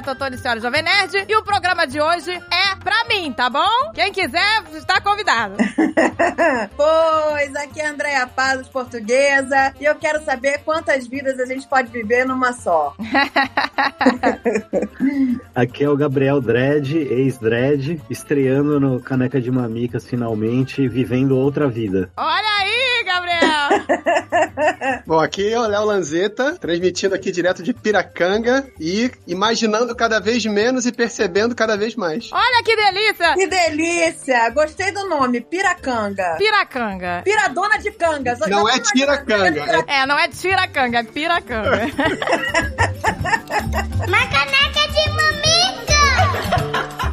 é Totone Senhora Jovem Nerd. E o programa de hoje é pra mim, tá bom? Quem quiser, está convidado. pois, aqui é a Andréia Paz, portuguesa. E eu quero saber quantas vidas a gente pode viver numa só. aqui é o Gabriel Dredd, ex-Dredd, estreando no Caneca de Mamicas finalmente, vivendo outra vida. Olha aí, Gabriel! Bom, aqui é o Léo Lanzetta, transmitindo aqui direto de Piracanga e imaginando cada vez menos e percebendo cada vez mais. Olha que delícia! Que delícia! Gostei do nome, Piracanga. Piracanga. Piradona de canga. Não é tiracanga. É, não é tiracanga, é piracanga. Uma caneca de mamica!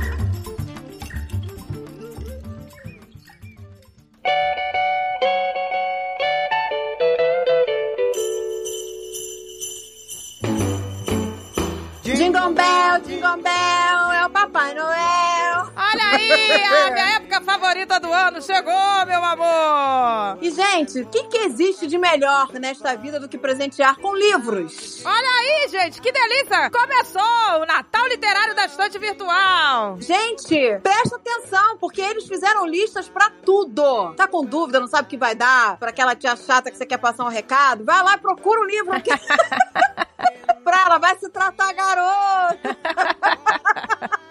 Jingle Bell, Jingle Bell, é o Papai Noel. Olha aí, a minha época favorita do ano chegou, meu amor. E, gente, o que, que existe de melhor nesta vida do que presentear com livros? Olha aí, gente, que delícia. Começou o Natal Literário da Estante Virtual. Gente, presta atenção, porque eles fizeram listas pra tudo. Tá com dúvida, não sabe o que vai dar pra aquela tia chata que você quer passar um recado? Vai lá e procura o um livro. Que... pra ela, vai se tratar garoto.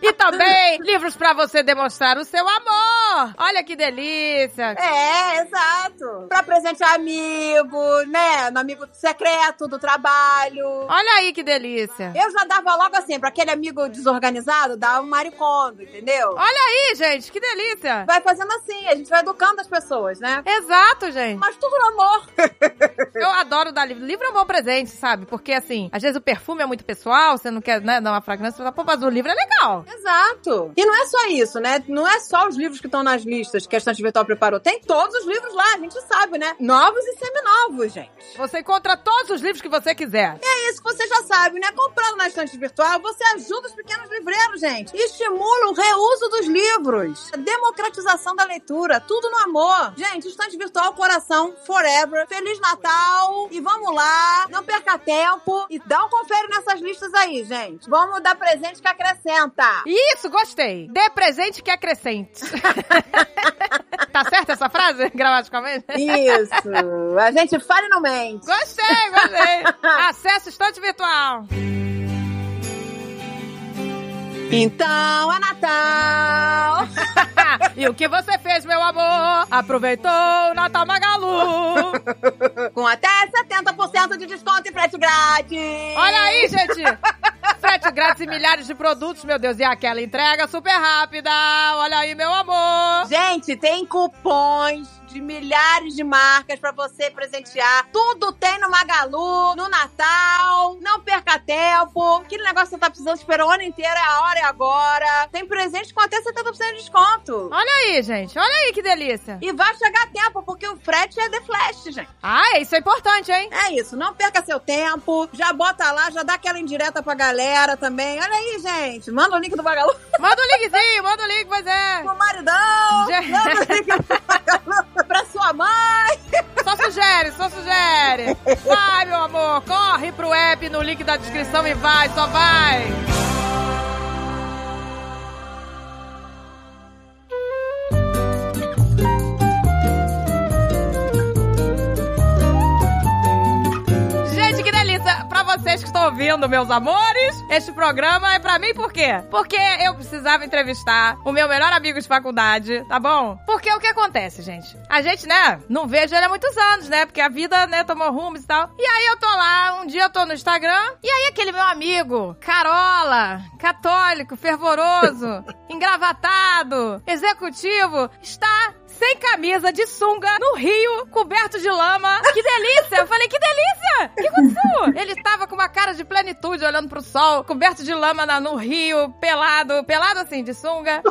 E também livros para você demonstrar o seu amor. Olha que delícia. É, exato. Pra presentear amigo, né? No amigo secreto do trabalho. Olha aí que delícia. Eu já dava logo assim, pra aquele amigo desorganizado, dava um maricondo, entendeu? Olha aí, gente, que delícia. Vai fazendo assim, a gente vai educando as pessoas, né? Exato, gente. Mas tudo no amor. Eu adoro dar livro. Livro é um bom presente, sabe? Porque, assim, às vezes o perfume é muito pessoal, você não quer, né, dar uma fragrância, pô, mas o livro é legal. Exato. E não é só isso, né? Não é só os livros que estão nas listas que a Estante Virtual preparou. Tem todos os livros lá, a gente sabe, né? Novos e seminovos, gente. Você encontra todos os livros que você quiser. E é isso que você já sabe, né? Comprando na Estante Virtual, você ajuda os pequenos livreiros, gente. Estimula o reuso dos livros. A democratização da leitura. Tudo no amor. Gente, Estante Virtual, coração, forever. Feliz Natal. E vamos lá. Não perca tempo. E dá um confere nessas listas aí, gente. Vamos dar presente que acrescenta. Isso, gostei. Dê presente que acrescente. tá certa essa frase, gramaticalmente? Isso. A gente fala e não mente. Gostei, gostei. Acesse o estante virtual. Então é Natal! e o que você fez, meu amor? Aproveitou o Natal Magalu! Com até 70% de desconto e frete grátis! Olha aí, gente! frete grátis e milhares de produtos, meu Deus, e aquela entrega super rápida! Olha aí, meu amor! Gente, tem cupons de milhares de marcas para você presentear. Tudo tem no Magalu, no Natal. Não perca tempo. Aquele negócio que você tá precisando esperar o ano inteiro, é a hora e agora. Tem presente com até 70% de desconto. Olha aí, gente. Olha aí que delícia. E vai chegar a tempo, porque o frete é The Flash, gente. Ah, isso é importante, hein? É isso. Não perca seu tempo. Já bota lá, já dá aquela indireta pra galera também. Olha aí, gente. Manda o link do Magalu. Manda o linkzinho, manda o link, pois é. Pro maridão. Já... Manda o link do Magalu mãe. Só sugere, só sugere. Vai, meu amor, corre pro app no link da descrição e vai, só vai. Pra vocês que estão ouvindo, meus amores, este programa é pra mim por quê? Porque eu precisava entrevistar o meu melhor amigo de faculdade, tá bom? Porque o que acontece, gente? A gente, né, não vejo ele há muitos anos, né? Porque a vida, né, tomou rumos e tal. E aí eu tô lá, um dia eu tô no Instagram, e aí aquele meu amigo, Carola, católico, fervoroso, engravatado, executivo, está sem camisa, de sunga, no rio, coberto de lama. Que delícia! Eu falei, que delícia! O que aconteceu? Ele tava com uma cara de plenitude, olhando pro sol, coberto de lama na, no rio, pelado, pelado assim, de sunga.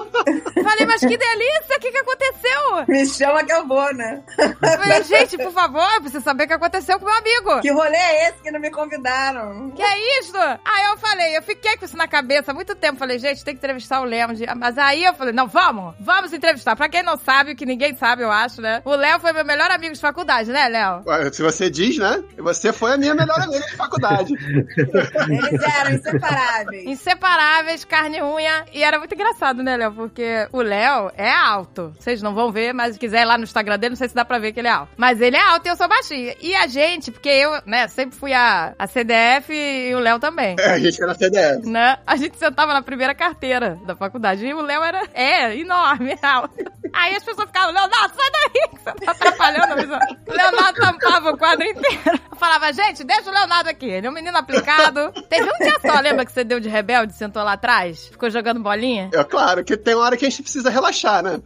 Falei, mas que delícia! O que, que aconteceu? Me chama que eu vou, né? Eu falei, gente, por favor, eu preciso saber o que aconteceu com meu amigo. Que rolê é esse que não me convidaram? Que é isso? Aí eu falei, eu fiquei com isso na cabeça há muito tempo. Falei, gente, tem que entrevistar o Léo. Mas aí eu falei, não, vamos, vamos entrevistar. Pra quem não sabe, que ninguém ninguém sabe, eu acho, né? O Léo foi meu melhor amigo de faculdade, né, Léo? Se você diz, né? Você foi a minha melhor amiga de faculdade. Eles eram inseparáveis. Inseparáveis, carne e unha. E era muito engraçado, né, Léo? Porque o Léo é alto. Vocês não vão ver, mas se quiser ir lá no Instagram dele, não sei se dá pra ver que ele é alto. Mas ele é alto e eu sou baixinha. E a gente, porque eu, né, sempre fui a, a CDF e o Léo também. É, a gente era CDF. Né? A gente sentava na primeira carteira da faculdade. E o Léo era, é, enorme, alto. Aí as pessoas ficavam, Leonardo, sai daí, que você tá atrapalhando a visão. O Leonardo tampava o quadro inteiro. Eu falava, gente, deixa o Leonardo aqui. Ele é um menino aplicado. Teve um dia só, lembra que você deu de rebelde, sentou lá atrás? Ficou jogando bolinha? É claro que tem uma hora que a gente precisa relaxar, né?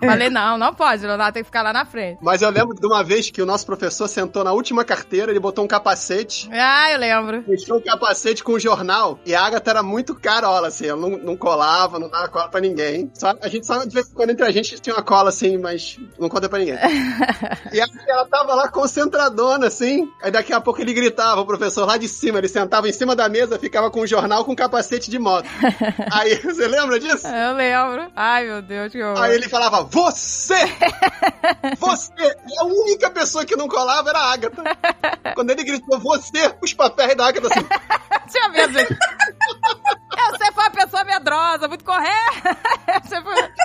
Falei, não, não pode, o Leonardo tem que ficar lá na frente. Mas eu lembro de uma vez que o nosso professor sentou na última carteira, ele botou um capacete, Ah, eu lembro. deixou o capacete com o jornal, e a Agatha era muito carola, assim, ela não, não colava, não dava cola pra ninguém. Só, a gente só, de vez em quando, entre a gente, tinha uma cola, assim, mas não conta pra ninguém. e aí ela tava lá concentradona, assim, aí daqui a pouco ele gritava, o professor lá de cima, ele sentava em cima da mesa, ficava com o jornal com capacete de moto. aí, você lembra disso? Eu lembro. Ai, meu Deus, que horror. Aí ele falava, você! Você! E a única pessoa que não colava era a Agatha. Quando ele gritou, você, os papéis da Agatha assim. Tinha medo. Eu sempre fui uma pessoa medrosa, muito correta. Sempre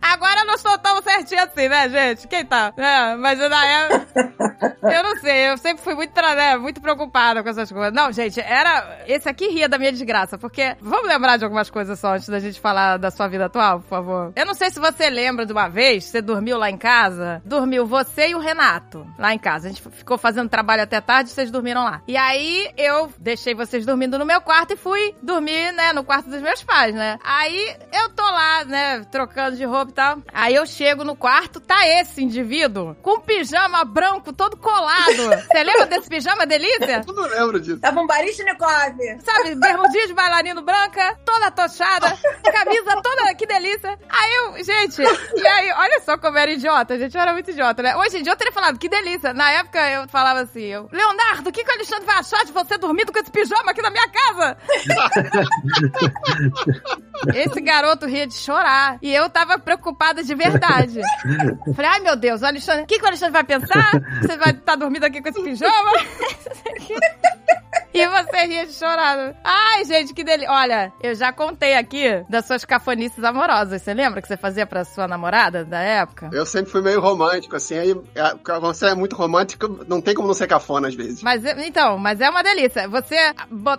Agora não sou tão certinho assim, né, gente? Quem tá? É, mas na época. Eu não sei, eu sempre fui muito, né, muito preocupada com essas coisas. Não, gente, era. Esse aqui ria da minha desgraça, porque. Vamos lembrar de algumas coisas só antes da gente falar da sua vida atual, por favor. Eu não sei se você lembra de uma vez, você dormiu lá em casa. Dormiu você e o Renato lá em casa. A gente ficou fazendo trabalho até tarde, vocês dormiram lá. E aí eu deixei vocês dormindo no meu quarto e fui dormir, né, no quarto dos meus pais, né? Aí eu tô lá, né, trocando de roupa e tal. Aí eu chego no quarto, tá esse indivíduo com um pijama branco todo colado. Você lembra desse pijama delícia? Eu não lembro disso. Tava um Baryshnikov. Sabe, bermudinha de bailarino branca, toda tochada, camisa toda, que delícia. Aí eu, gente, e aí, olha só como eu era idiota, gente, eu era muito idiota, né? Hoje em dia eu teria falado, que delícia. Na época eu falava assim, eu, Leonardo, o que, que o Alexandre vai achar de você dormindo com esse pijama aqui na minha casa? Esse garoto ria de chorar. E eu tava preocupada de verdade. Falei, ai meu Deus, o Alexandre, o que, que o Alexandre vai pensar? Você vai estar dormindo aqui com esse pijama? E você ria de chorar. Ai, gente, que delícia. Olha, eu já contei aqui das suas cafonices amorosas. Você lembra que você fazia pra sua namorada da época? Eu sempre fui meio romântico, assim, aí é, quando você é muito romântico, não tem como não ser cafona às vezes. Mas então, mas é uma delícia. Você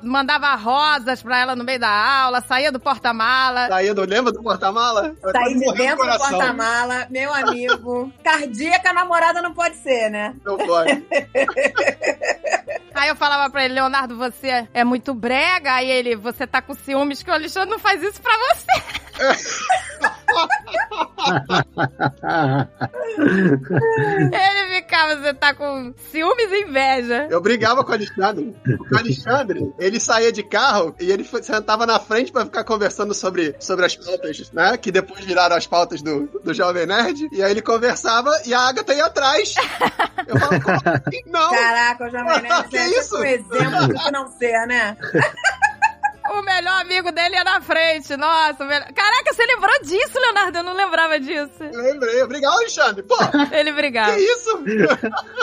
mandava rosas pra ela no meio da aula, saía do porta-mala. Saía do, lembra do porta-mala? Eu Saí quase de dentro do porta-mala, meu amigo. Cardíaca namorada não pode ser, né? Não pode. Aí eu falava pra ele, Leonardo, você é muito brega. Aí ele, você tá com ciúmes que o Alexandre não faz isso pra você. Ele ficava, você tá com ciúmes e inveja. Eu brigava com o Alexandre. O Alexandre, ele saía de carro e ele sentava na frente pra ficar conversando sobre, sobre as pautas, né? Que depois viraram as pautas do, do Jovem Nerd. E aí ele conversava e a Agatha ia atrás. Eu falava, assim? Não! Caraca, o Jovem Nerd Que é isso? um exemplo do que não ser, né? O melhor amigo dele ia na frente. Nossa, o melhor... Caraca, você lembrou disso, Leonardo? Eu não lembrava disso. Lembrei. Obrigado, Alexandre. Pô, Ele que brigava. isso?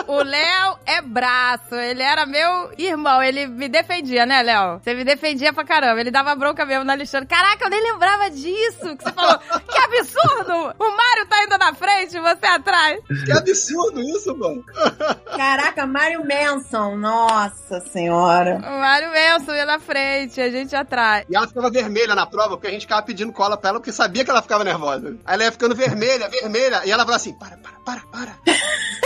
O Léo é braço. Ele era meu irmão. Ele me defendia, né, Léo? Você me defendia pra caramba. Ele dava bronca mesmo no Alexandre. Caraca, eu nem lembrava disso. Que você falou. Que absurdo! O Mário na frente e você atrás. Que absurdo isso, mano. Caraca, Mario Manson, nossa senhora. O Mário Wilson ia na frente, a gente atrás. E ela ficava vermelha na prova, porque a gente ficava pedindo cola pra ela, porque sabia que ela ficava nervosa. Aí ela ia ficando vermelha, vermelha, e ela falava assim, para, para, para, para.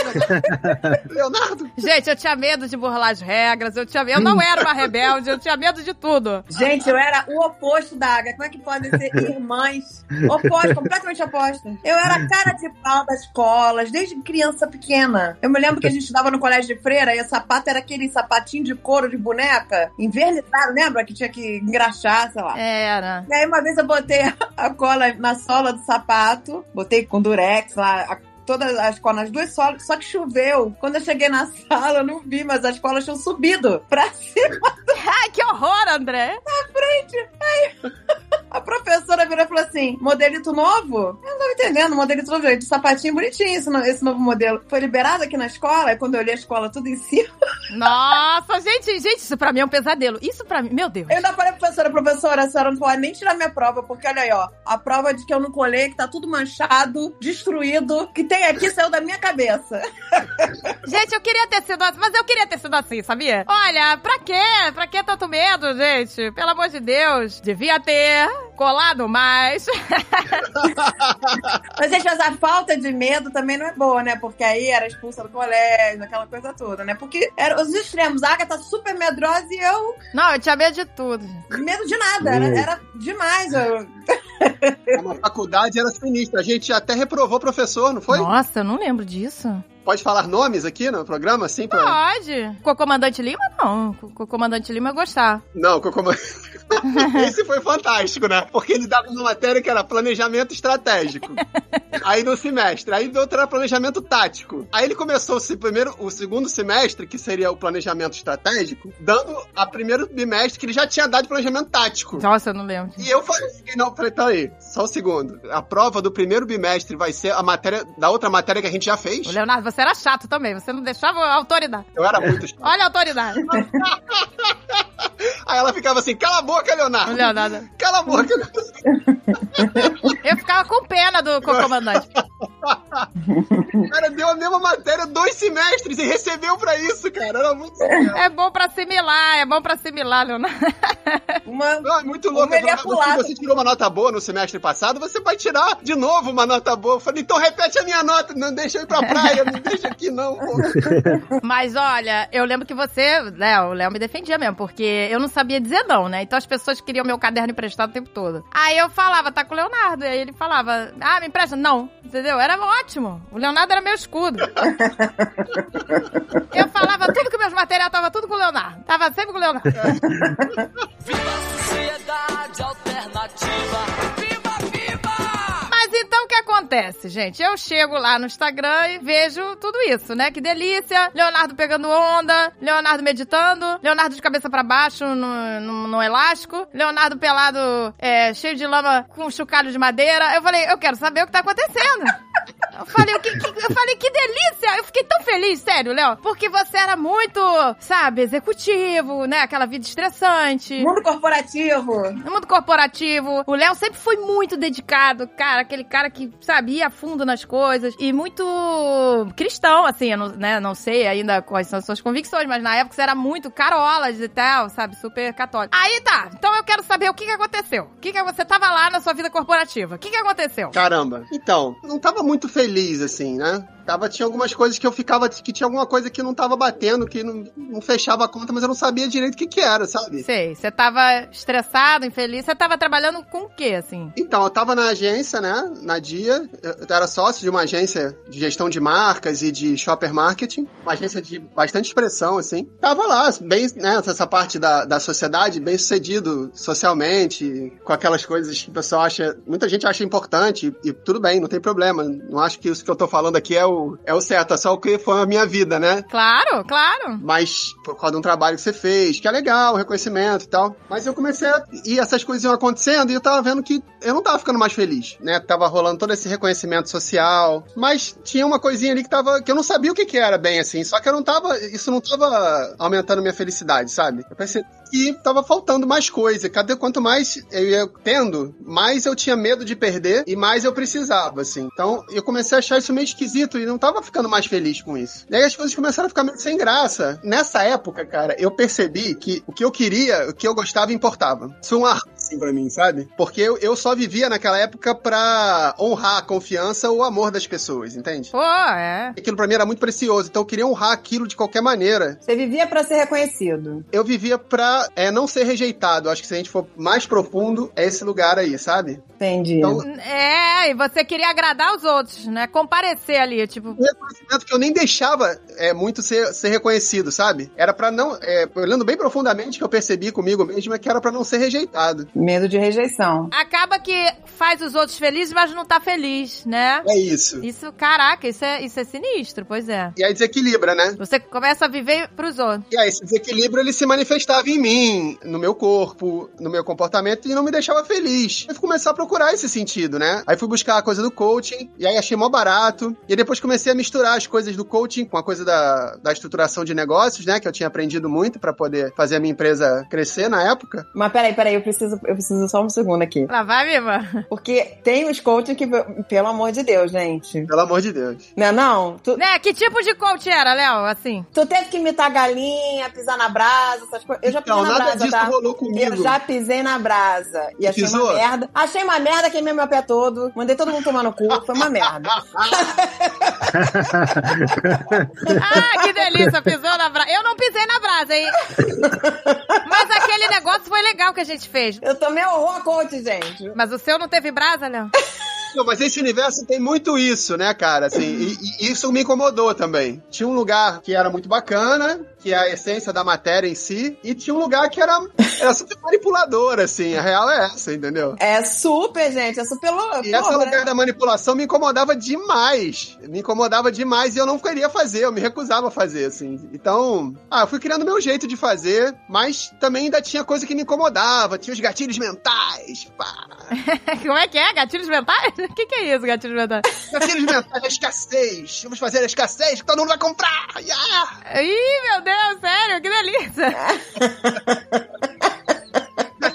Leonardo, Gente, eu tinha medo de burlar as regras. Eu, tinha... eu não era uma rebelde, eu tinha medo de tudo. Gente, eu era o oposto da Aga. Como é que podem ser irmãs? Oposto, completamente oposto. Eu era a cara pau das escolas, desde criança pequena. Eu me lembro que a gente estudava no colégio de freira e o sapato era aquele sapatinho de couro de boneca, envernizado, lembra? Que tinha que engraxar, sei lá. Era. E aí uma vez eu botei a cola na sola do sapato, botei com durex lá, a- todas as colas nas duas solas, só que choveu. Quando eu cheguei na sala, eu não vi, mas as colas tinham subido pra cima. Ai, que horror, André. A professora virou e falou assim: modelito novo? Eu falei, entendendo, o modelito novo, do sapatinho bonitinho, esse, no- esse novo modelo. Foi liberado aqui na escola, aí quando eu olhei a escola tudo em cima, Nossa, gente, gente, isso pra mim é um pesadelo. Isso pra mim, meu Deus. eu ainda falei pra professora, professora, a senhora não pode nem tirar minha prova, porque olha aí, ó, a prova de que eu não colei, que tá tudo manchado, destruído, que tem aqui saiu da minha cabeça. Gente, eu queria ter sido assim, mas eu queria ter sido assim, sabia? Olha, pra quê? Pra que tanto medo, gente? Pelo amor de Deus. Devia ter colado mais. Mas, gente, mas a falta de medo também não é boa, né? Porque aí era expulsa do colégio, aquela coisa toda, né? Porque eram os extremos. A Agatha super medrosa e eu, Não, eu tinha medo de tudo. medo de nada. Era, era demais. Eu... Na faculdade era sinistra. A gente até reprovou professor, não foi? Nossa, eu não lembro disso. Pode falar nomes aqui no programa, assim? Pra... Pode. Com o comandante Lima, não. Com o comandante Lima eu gostar. Não, como... Esse foi fantástico, né? Porque ele dava uma matéria que era planejamento estratégico. Aí no semestre. Aí do outro era planejamento tático. Aí ele começou o primeiro, o segundo semestre, que seria o planejamento estratégico, dando a primeiro bimestre que ele já tinha dado de planejamento tático. Nossa, eu não lembro. E eu falei, não, falei, peraí, só um segundo. A prova do primeiro bimestre vai ser a matéria da outra matéria que a gente já fez. O Leonardo, você era chato também. Você não deixava a autoridade. Eu era muito chato. Olha a autoridade. Aí ela ficava assim, cala a boca, O Leonardo. Leonardo. Cala a boca. Eu ficava com pena do co- comandante. O cara deu a mesma matéria dois semestres e recebeu pra isso, cara. Era muito legal. É bom pra assimilar, é bom pra assimilar, Leonardo. Uma... Não, é muito louco. Uma é. Se você tirou uma nota boa no semestre passado, você vai tirar de novo uma nota boa. Eu falei, então repete a minha nota, não deixa eu ir pra praia, não deixa aqui não. Mas olha, eu lembro que você, né, o Léo me defendia mesmo, porque eu não sabia dizer não, né? Então as pessoas queriam meu caderno emprestado o tempo todo. Aí eu falava, tá com o Leonardo. E aí ele falava, ah, me empresta? Não. Entendeu? Era ótimo. O Leonardo era meu escudo. eu falava tudo que meus materiais tava tudo com o Leonardo. Tava sempre com o Leonardo. Sociedade alternativa. Viva, viva! Mas então o que acontece, gente? Eu chego lá no Instagram e vejo tudo isso, né? Que delícia. Leonardo pegando onda, Leonardo meditando, Leonardo de cabeça pra baixo no, no, no elástico, Leonardo pelado, é, cheio de lama com um chocalho de madeira. Eu falei, eu quero saber o que tá acontecendo. Eu falei, o que, que- eu falei, que delícia! Eu fiquei tão feliz, sério, Léo. Porque você era muito, sabe, executivo, né? Aquela vida estressante. Mundo corporativo. No mundo corporativo, o Léo sempre foi muito dedicado, cara, aquele cara que, sabe, ia a fundo nas coisas e muito cristão, assim, eu não, né, não sei ainda quais são as suas convicções, mas na época você era muito carolas e tal, sabe, super católico. Aí tá, então eu quero saber o que que aconteceu. O que que você tava lá na sua vida corporativa? O que que aconteceu? Caramba. Então, não tava muito feliz, assim, né? Tava, tinha algumas coisas que eu ficava, que tinha alguma coisa que não tava batendo, que não, não fechava a conta, mas eu não sabia direito o que que era, sabe? Sei, você tava estressado, infeliz, você tava trabalhando com o quê, assim? Então, eu tava na agência, né? Na Dia. Eu era sócio de uma agência de gestão de marcas e de shopper marketing. Uma agência de bastante expressão, assim. Tava lá, bem, né? Essa parte da, da sociedade, bem sucedido socialmente, com aquelas coisas que o pessoal acha. Muita gente acha importante, e tudo bem, não tem problema. Não acho que isso que eu tô falando aqui é o, é o certo, é só o que foi a minha vida, né? Claro, claro. mas por causa de um trabalho que você fez, que é legal, reconhecimento e tal. Mas eu comecei a. E essas coisas iam acontecendo e eu tava vendo que eu não tava ficando mais feliz, né? Tava rolando todo esse reconhecimento social. Mas tinha uma coisinha ali que tava. que eu não sabia o que, que era bem assim. Só que eu não tava. Isso não tava aumentando minha felicidade, sabe? Eu pensei que tava faltando mais coisa. Cada quanto mais eu ia tendo, mais eu tinha medo de perder e mais eu precisava, assim. Então eu comecei a achar isso meio esquisito e não tava ficando mais feliz com isso. E aí as coisas começaram a ficar meio sem graça. Nessa época, cara, eu percebi que o que eu queria, o que eu gostava, importava. Isso foi um ar assim pra mim, sabe? Porque eu, eu só vivia naquela época pra honrar a confiança ou o amor das pessoas, entende? Pô, é. Aquilo pra mim era muito precioso, então eu queria honrar aquilo de qualquer maneira. Você vivia pra ser reconhecido. Eu vivia pra é, não ser rejeitado. Acho que se a gente for mais profundo, é esse lugar aí, sabe? Entendi. Então, É, e você queria agradar os outros, né? Comparecer ali, tipo, um reconhecimento que eu nem deixava é, muito ser, ser reconhecido, sabe? Era pra não. É, olhando bem profundamente, que eu percebi comigo mesmo, é que era pra não ser rejeitado. Medo de rejeição. acaba que faz os outros felizes, mas não tá feliz, né? É isso. Isso, caraca, isso é, isso é sinistro, pois é. E aí desequilibra, né? Você começa a viver pros outros. E aí esse desequilíbrio ele se manifestava em mim, no meu corpo, no meu comportamento e não me deixava feliz. Eu fui começar a procurar esse sentido, né? Aí fui buscar a coisa do coaching e aí achei mó barato. E depois comecei a misturar as coisas do coaching com a coisa da, da estruturação de negócios, né? Que eu tinha aprendido muito para poder fazer a minha empresa crescer na época. Mas peraí, peraí, eu preciso, eu preciso só um segundo aqui. Lá vai, Mima. Porque tem os coaching que, pelo amor de Deus, gente. Pelo amor de Deus. Não é não? Tu, Né, que tipo de coach era, Léo? Assim. tu teve que imitar galinha, pisar na brasa, essas coisas. Eu já Então, na nada brasa, disso tá? rolou comigo. Eu já pisei na brasa. E achei Pisou? uma merda. Achei uma merda, queimei meu pé todo. Mandei todo mundo tomar no cu. Foi uma merda. Ah, que delícia, pisou na brasa. Eu não pisei na brasa, hein? Mas aquele negócio foi legal que a gente fez. Eu tomei horror a coach, gente. Mas o seu não teve brasa, Léo? Não, mas esse universo tem muito isso, né, cara? Assim, e, e isso me incomodou também. Tinha um lugar que era muito bacana, que é a essência da matéria em si, e tinha um lugar que era, era super manipulador, assim. A real é essa, entendeu? É super, gente. É super louco. E esse né? lugar da manipulação me incomodava demais. Me incomodava demais e eu não queria fazer, eu me recusava a fazer, assim. Então, ah, eu fui criando meu jeito de fazer, mas também ainda tinha coisa que me incomodava, tinha os gatilhos mentais, pá. Como é que é? Gatilhos mentais? O que, que é isso, gatilhos mentais? Gatilhos mentais, a escassez. Vamos fazer a escassez que todo mundo vai comprar. Yeah! Ih, meu Deus, sério, que delícia.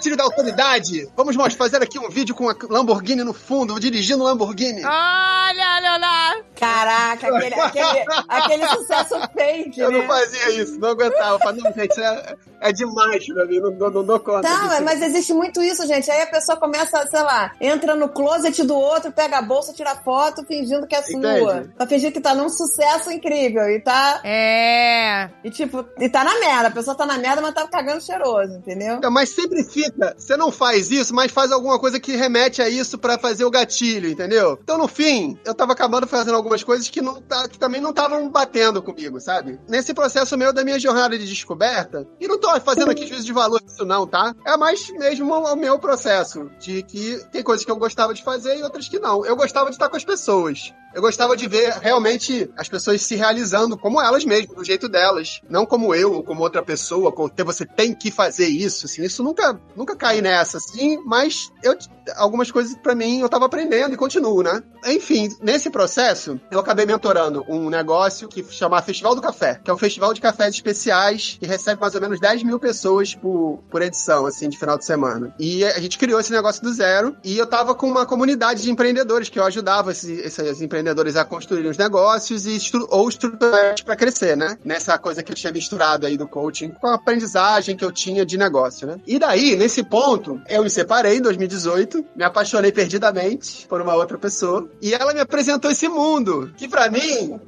Gatilho da autoridade. Vamos mostrar, fazer aqui um vídeo com a Lamborghini no fundo, dirigindo Lamborghini. Olha, Leonardo. Caraca, aquele, aquele, aquele sucesso fake, Eu né? não fazia isso, não aguentava. Eu falava, não, gente, é, é demais mim, não, dou- não dou conta Tá, disso. mas existe muito isso, gente. Aí a pessoa começa, sei lá, entra no closet do outro, pega a bolsa, tira foto, fingindo que é sua. Entende? Pra fingir que tá num sucesso incrível. E tá. É. E tipo, e tá na merda. A pessoa tá na merda, mas tá cagando cheiroso, entendeu? Então, Mas sempre fica, você não faz isso, mas faz alguma coisa que remete a isso pra fazer o gatilho, entendeu? Então, no fim, eu tava acabando fazendo algumas coisas que, não, tá- que também não estavam batendo comigo, sabe? Nesse processo meu da minha jornada de descoberta, e não tô fazendo aqui juízo de valor isso não, tá? É mais mesmo o meu processo, de que tem coisas que eu gostava de fazer e outras que não. Eu gostava de estar com as pessoas. Eu gostava de ver realmente as pessoas se realizando como elas mesmas, do jeito delas. Não como eu ou como outra pessoa, como "Te- você tem que fazer isso, assim. Isso nunca, nunca caí nessa, assim. Mas eu, algumas coisas pra mim eu tava aprendendo e continuo, né? Enfim, nesse processo, eu acabei mentorando um negócio que chama Festival do Café, que é um festival de cafés especiais que recebe mais ou menos 10 mil pessoas por, por edição, assim, de final de semana. E a gente criou esse negócio do zero e eu tava com uma comunidade de empreendedores que eu ajudava esses, esses empreendedores a construírem os negócios e estru ou estruturar para crescer, né? Nessa coisa que eu tinha misturado aí do coaching com a aprendizagem que eu tinha de negócio, né? E daí, nesse ponto, eu me separei em 2018, me apaixonei perdidamente por uma outra pessoa e ela me apresentou esse mundo, que pra mim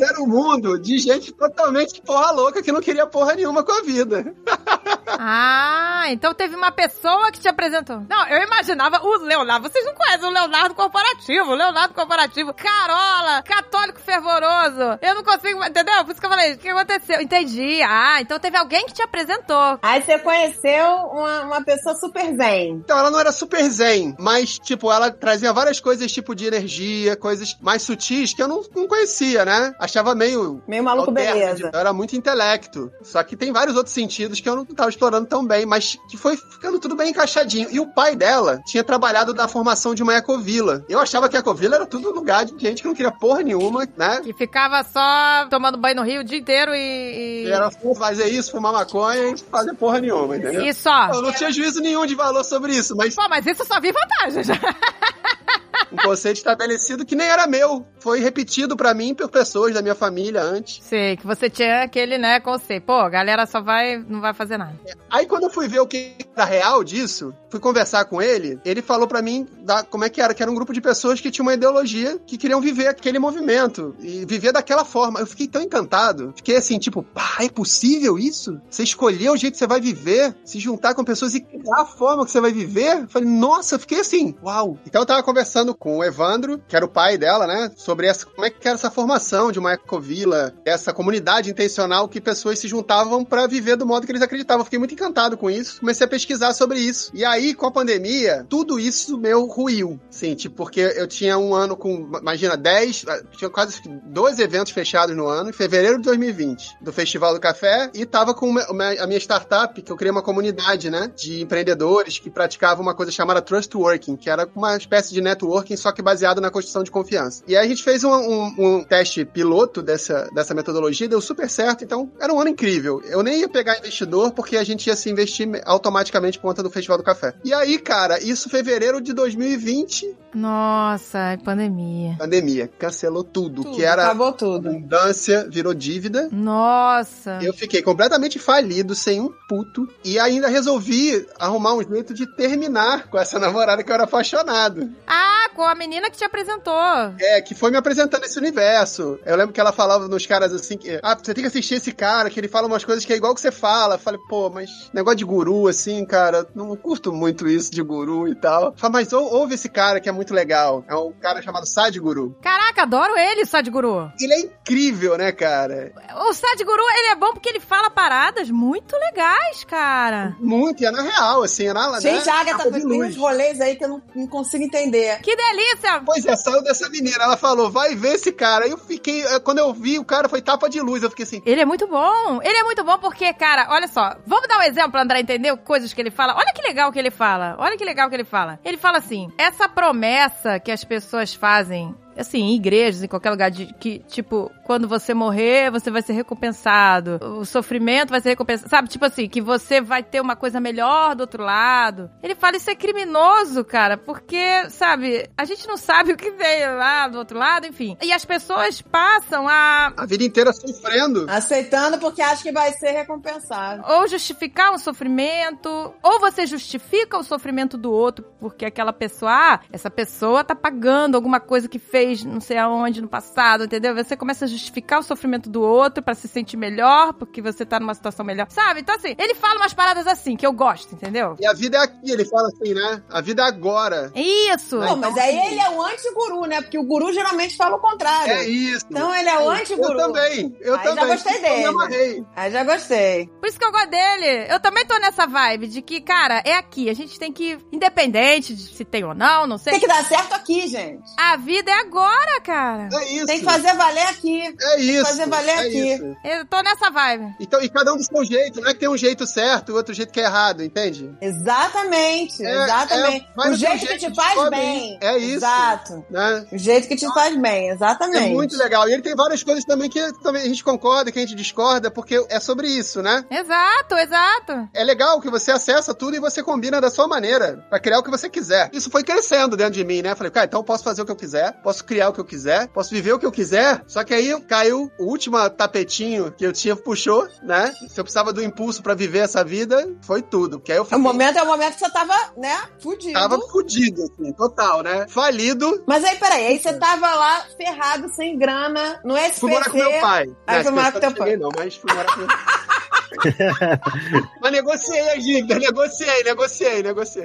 era um mundo de gente totalmente porra louca que não queria porra nenhuma com a vida. Ah, então teve uma pessoa que te apresentou. Não, eu imaginava o Leonardo. Vocês não conhecem o Leonardo corporativo. O Leonardo corporativo. Carola, católico fervoroso. Eu não consigo, entendeu? Por isso que eu falei, o que aconteceu? Entendi. Ah, então teve alguém que te apresentou. Aí você conheceu uma, uma pessoa super zen. Então, ela não era super zen, mas, tipo, ela trazia várias coisas, tipo, de energia, coisas mais sutis que eu não, não conhecia, né? Achava meio. Meio maluco alterno, beleza. tipo, Era muito intelecto. Só que tem vários outros sentidos que eu não tava explorando tão bem, mas que foi ficando tudo bem encaixadinho. E o pai dela tinha trabalhado da formação de uma ecovila. Eu achava que a ecovila era tudo lugar de gente que não queria porra nenhuma, né? Que ficava só tomando banho no rio o dia inteiro e. E era fazer isso, fumar maconha e fazer porra nenhuma, entendeu? E só. Eu não tinha juízo nenhum de valor sobre isso, mas Pô, mas isso só vi vantagens. um conceito estabelecido que nem era meu. Foi repetido pra mim por pessoas da minha família antes. Sei, que você tinha aquele, né, conceito. Pô, a galera só vai, não vai fazer nada. Aí quando eu fui ver o que era real disso, fui conversar com ele, ele falou pra mim da, como é que era, que era um grupo de pessoas que tinham uma ideologia que queriam viver aquele movimento e viver daquela forma. Eu fiquei tão encantado, fiquei assim, tipo, pá, é possível isso? Você escolher o jeito que você vai viver, se juntar com pessoas e criar a forma que você vai viver? Eu falei, nossa, eu fiquei assim, uau. Então eu tava conversando com o Evandro, que era o pai dela, né, sobre essa, como é que era essa formação de uma ecovila, essa comunidade intencional que pessoas se juntavam pra viver do modo que eles acreditavam. Eu fiquei muito encantado com isso, comecei a pesquisar sobre isso. E aí aí, com a pandemia, tudo isso meu ruiu. Sim, tipo, porque eu tinha um ano com, imagina, 10, ah, tinha quase 12 eventos fechados no ano, em fevereiro de 2020, do Festival do Café, e tava com a minha startup, que eu criei uma comunidade, né, de empreendedores que praticavam uma coisa chamada Trust Working, que era uma espécie de networking, só que baseado na construção de confiança. E aí a gente fez um, um- um teste piloto dessa, dessa metodologia, deu super certo, então era um ano incrível. Eu nem ia pegar investidor, porque a gente ia se investir automaticamente por conta do Festival do Café. E aí, cara, isso fevereiro de 2020, Nossa, pandemia. pandemia, cancelou tudo, Tudo, que era Acabou tudo. abundância, virou dívida. Nossa. Eu fiquei completamente falido, sem um puto, e ainda resolvi arrumar um jeito de terminar com essa namorada que eu era apaixonado. Ah, com a menina que te apresentou. É, que foi me apresentando esse universo. Eu lembro que ela falava nos caras assim, que, ah, você tem que assistir esse cara, que ele fala umas coisas que é igual que você fala. Eu falei, pô, mas negócio de guru, assim, cara, não curto muito isso de guru e tal. Fala, mas ou- ouve esse cara que é muito legal. É um cara chamado Sadhguru. Caraca, adoro ele, Sadhguru. Ele é incrível, né, cara? O Sadhguru, ele é bom porque ele fala paradas muito legais, cara. Muito, e é na real, assim, é na Gente, né, a Agatha tem luz. uns rolês aí que eu não, não consigo entender. Que delícia! Pois é, saiu dessa menina. Ela falou, vai ver esse cara. Aí eu fiquei, eh, quando eu vi, o cara foi tapa de luz. Eu fiquei assim, Ele é muito bom. Ele é muito bom porque, cara, olha só. Vamos dar um exemplo pra André entender coisas que ele fala. Olha que legal que ele fala. Olha que legal que ele fala. Ele fala assim: essa promessa que as pessoas fazem. Assim, em igrejas, em qualquer lugar, de que, tipo, quando você morrer, você vai ser recompensado. O sofrimento vai ser recompensado. Sabe, tipo assim, que você vai ter uma coisa melhor do outro lado. Ele fala, isso é criminoso, cara, porque, sabe, a gente não sabe o que vem lá do outro lado, enfim. E as pessoas passam a a vida inteira sofrendo. Aceitando porque acha que vai ser recompensado. ou justificar um sofrimento, ou você justifica o sofrimento do outro, porque aquela pessoa, ah, essa pessoa tá pagando alguma coisa que fez não sei aonde no passado, entendeu? Você começa a justificar o sofrimento do outro pra se sentir melhor, porque você tá numa situação melhor. Sabe? Então assim, ele fala umas paradas assim que eu gosto, entendeu? E a vida é aqui, ele fala assim, né? A vida é agora. Isso. Pô, mas aí ele é o anti-guru, né? Porque o guru geralmente fala o contrário. É isso. Então ele é o anti-guru. Eu também, eu Aí já também. gostei Eu me dele. amarrei. Aí já gostei. Por isso que eu gosto dele. Eu também tô nessa vibe de que, cara, é aqui. A gente tem que, independente de se tem ou não, não sei. Tem que dar certo aqui, gente. A vida é agora, cara. É isso. Tem que fazer valer aqui. É isso. fazer valer é aqui. isso. Eu tô nessa vibe. Então, e cada um do seu jeito, não é que tem um jeito certo e outro jeito que é errado, entende? Exatamente, É, exatamente. é, o teu jeito que jeito, te faz bem. É isso. Exato. Né? O jeito que te faz bem, exatamente. É muito legal. E ele tem várias coisas também que também a gente concorda, que a gente discorda, porque é sobre isso, né? Exato, exato. É legal que você acessa tudo e você combina da sua maneira, pra criar o que você quiser. Isso foi crescendo dentro de mim, né? Falei, cara, então eu posso fazer o que eu quiser, posso criar o que eu quiser, posso viver o que eu quiser. Só que aí caiu o último tapetinho que eu tinha, puxou, né? Se eu precisava do impulso pra viver essa vida, foi tudo. Porque aí eu O fiquei, momento é o momento que você tava, né, fudido. tava fudido, assim, total, né? Falido. Mas aí, peraí, aí você tava lá ferrado, sem grana, no SPC. Fui morar com meu pai. Aí Né, foi morar com teu pai. Não, mas fui morar com meu Mas negociei a dívida, negociei, negociei, negociei.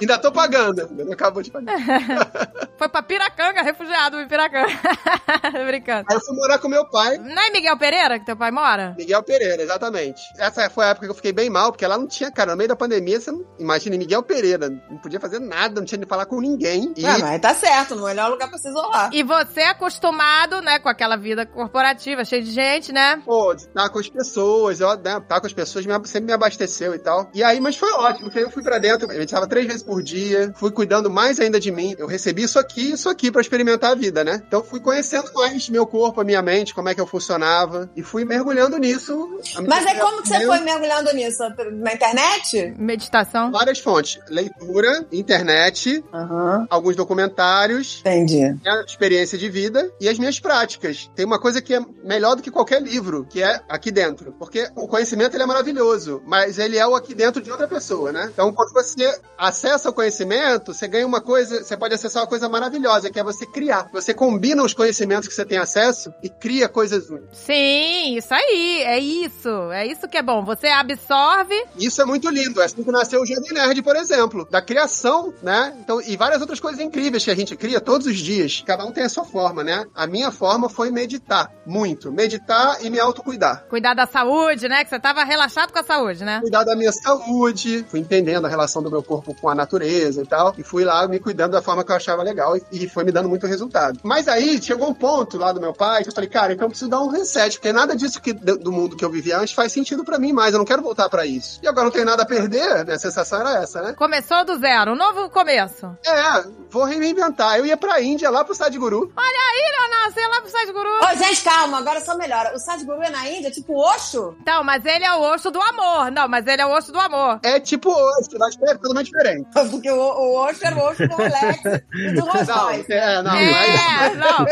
Ainda tô pagando, ainda não acabou de pagar. Foi pra Piracanga, refugiado em Piracanga. Brincando. Aí eu fui morar com meu pai, Não é Miguel Pereira que teu pai mora? Miguel Pereira, exatamente. Essa foi a época que eu fiquei bem mal, porque lá não tinha, cara, no meio da pandemia, você não imagina Miguel Pereira, não podia fazer nada, não tinha de falar com ninguém. E Ah, mas tá certo, no melhor lugar pra se isolar. E você é acostumado, né, com aquela vida corporativa, cheia de gente, né? pô, estar com as pessoas, eu, né, estar com as pessoas sempre me abasteceu e tal. E aí, mas foi ótimo, porque eu fui pra dentro, eu meditava três vezes por dia, fui cuidando mais ainda de mim. Eu recebi isso aqui e isso aqui pra experimentar a vida, né? Então fui conhecendo mais meu corpo, a minha mente, como é que eu funcionava, e fui mergulhando nisso. Mas aí que como que você eu- foi mergulhando nisso? Na internet? Meditação. Várias fontes. Leitura, internet, Aham. alguns documentários, Entendi. minha experiência de vida e as minhas práticas. Tem uma coisa que é melhor do que qualquer livro, que é aqui dentro. Porque o conhecimento ele é maravilhoso, mas ele é o aqui dentro de outra pessoa, né? Então, quando você acessa o conhecimento, você ganha uma coisa, você pode acessar uma coisa maravilhosa, que é você criar. Você combina os conhecimentos que você tem acesso e cria coisas únicas. Sim, isso aí, é isso. É isso que é bom. Você absorve. Isso é muito lindo. É assim que nasceu o Jovem Nerd, por exemplo. Da criação, né? Então, e várias outras coisas incríveis que a gente cria todos os dias. Cada um tem a sua forma, né? A minha forma foi meditar. Muito. Meditar e me autocuidar. Cuidar da da saúde, né? Que você tava relaxado com a saúde, né? cuidar da minha saúde, fui entendendo a relação do meu corpo com a natureza e tal, e fui lá me cuidando da forma que eu achava legal e, e foi me dando muito resultado. Mas aí chegou um ponto lá do meu pai que eu falei, cara, então eu preciso dar um reset, porque nada disso que, do do mundo que eu vivia antes faz sentido pra mim mais, eu não quero voltar pra isso. E agora não tenho nada a perder, né? A sensação era essa, né? Começou do zero, um novo começo. É, vou reinventar. Eu ia pra Índia, lá pro Sadhguru. Olha aí, Leonardo, você ia lá pro Sadhguru. Ô, gente, calma, agora só melhora. O Sadhguru é na Índia, tipo Osho? Então, mas ele é o osso do amor. Não, mas ele é o osso do amor. É tipo hoje, mas é totalmente diferente. Porque o, o Osho era o Osho do Rolex e do Rolls Não, Royce. é, não, mas É, não.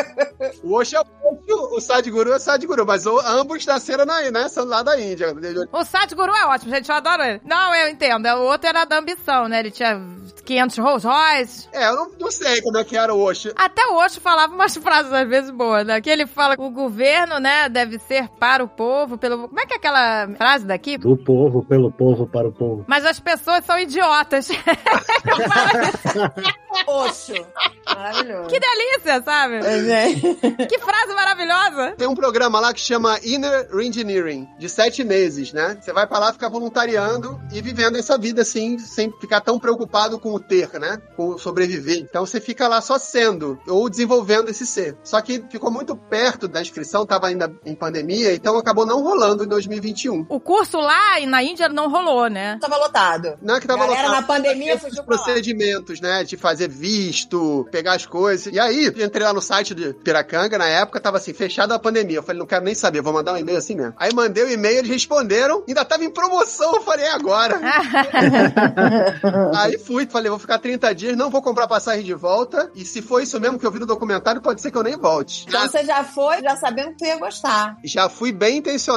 o Osho é o Osho, o Sadhguru é o Sadhguru, mas o- ambos nasceram na, né, são lá da Índia. O Sadhguru é ótimo, gente, eu adoro ele. Não, eu entendo. O outro era da ambição, né? Ele tinha 500 Rolls Royce. É, eu não, não sei como é que era o Osho. Até o Osho falava umas frases às vezes boas, né? Que ele fala que o governo, né, deve ser para o povo, pelo... Como é que é aquela frase daqui? Do povo, pelo povo, para o povo. Mas as pessoas são idiotas. Osho. Maravilhoso. que delícia, sabe? É, gente. Que frase maravilhosa. Tem um programa lá que chama Inner Reengineering, de sete meses, né? Você vai pra lá ficar voluntariando e vivendo essa vida assim, sem ficar tão preocupado com o ter, né? Com o sobreviver. Então você fica lá só sendo, ou desenvolvendo esse ser. Só que ficou muito perto da inscrição, tava ainda em pandemia, então acabou não rolando em 2021. O curso lá e na Índia não rolou, né? Tava lotado. Não é que tava Galera lotado, na pandemia fugiu pra lá. procedimentos, né? De fazer visto, pegar as coisas. E aí, entrei lá no site de Piracanga, na época, tava assim, fechada a pandemia. Eu falei, não quero nem saber, vou mandar um e-mail assim mesmo. Aí mandei o e-mail, eles responderam, ainda tava em promoção. Eu falei, é agora. aí fui, falei, vou ficar 30 dias, não vou comprar passagem de volta. E se for isso mesmo que eu vi no documentário, pode ser que eu nem volte. Então Já, você já foi, já sabendo que tu ia gostar. já fui bem intencionado,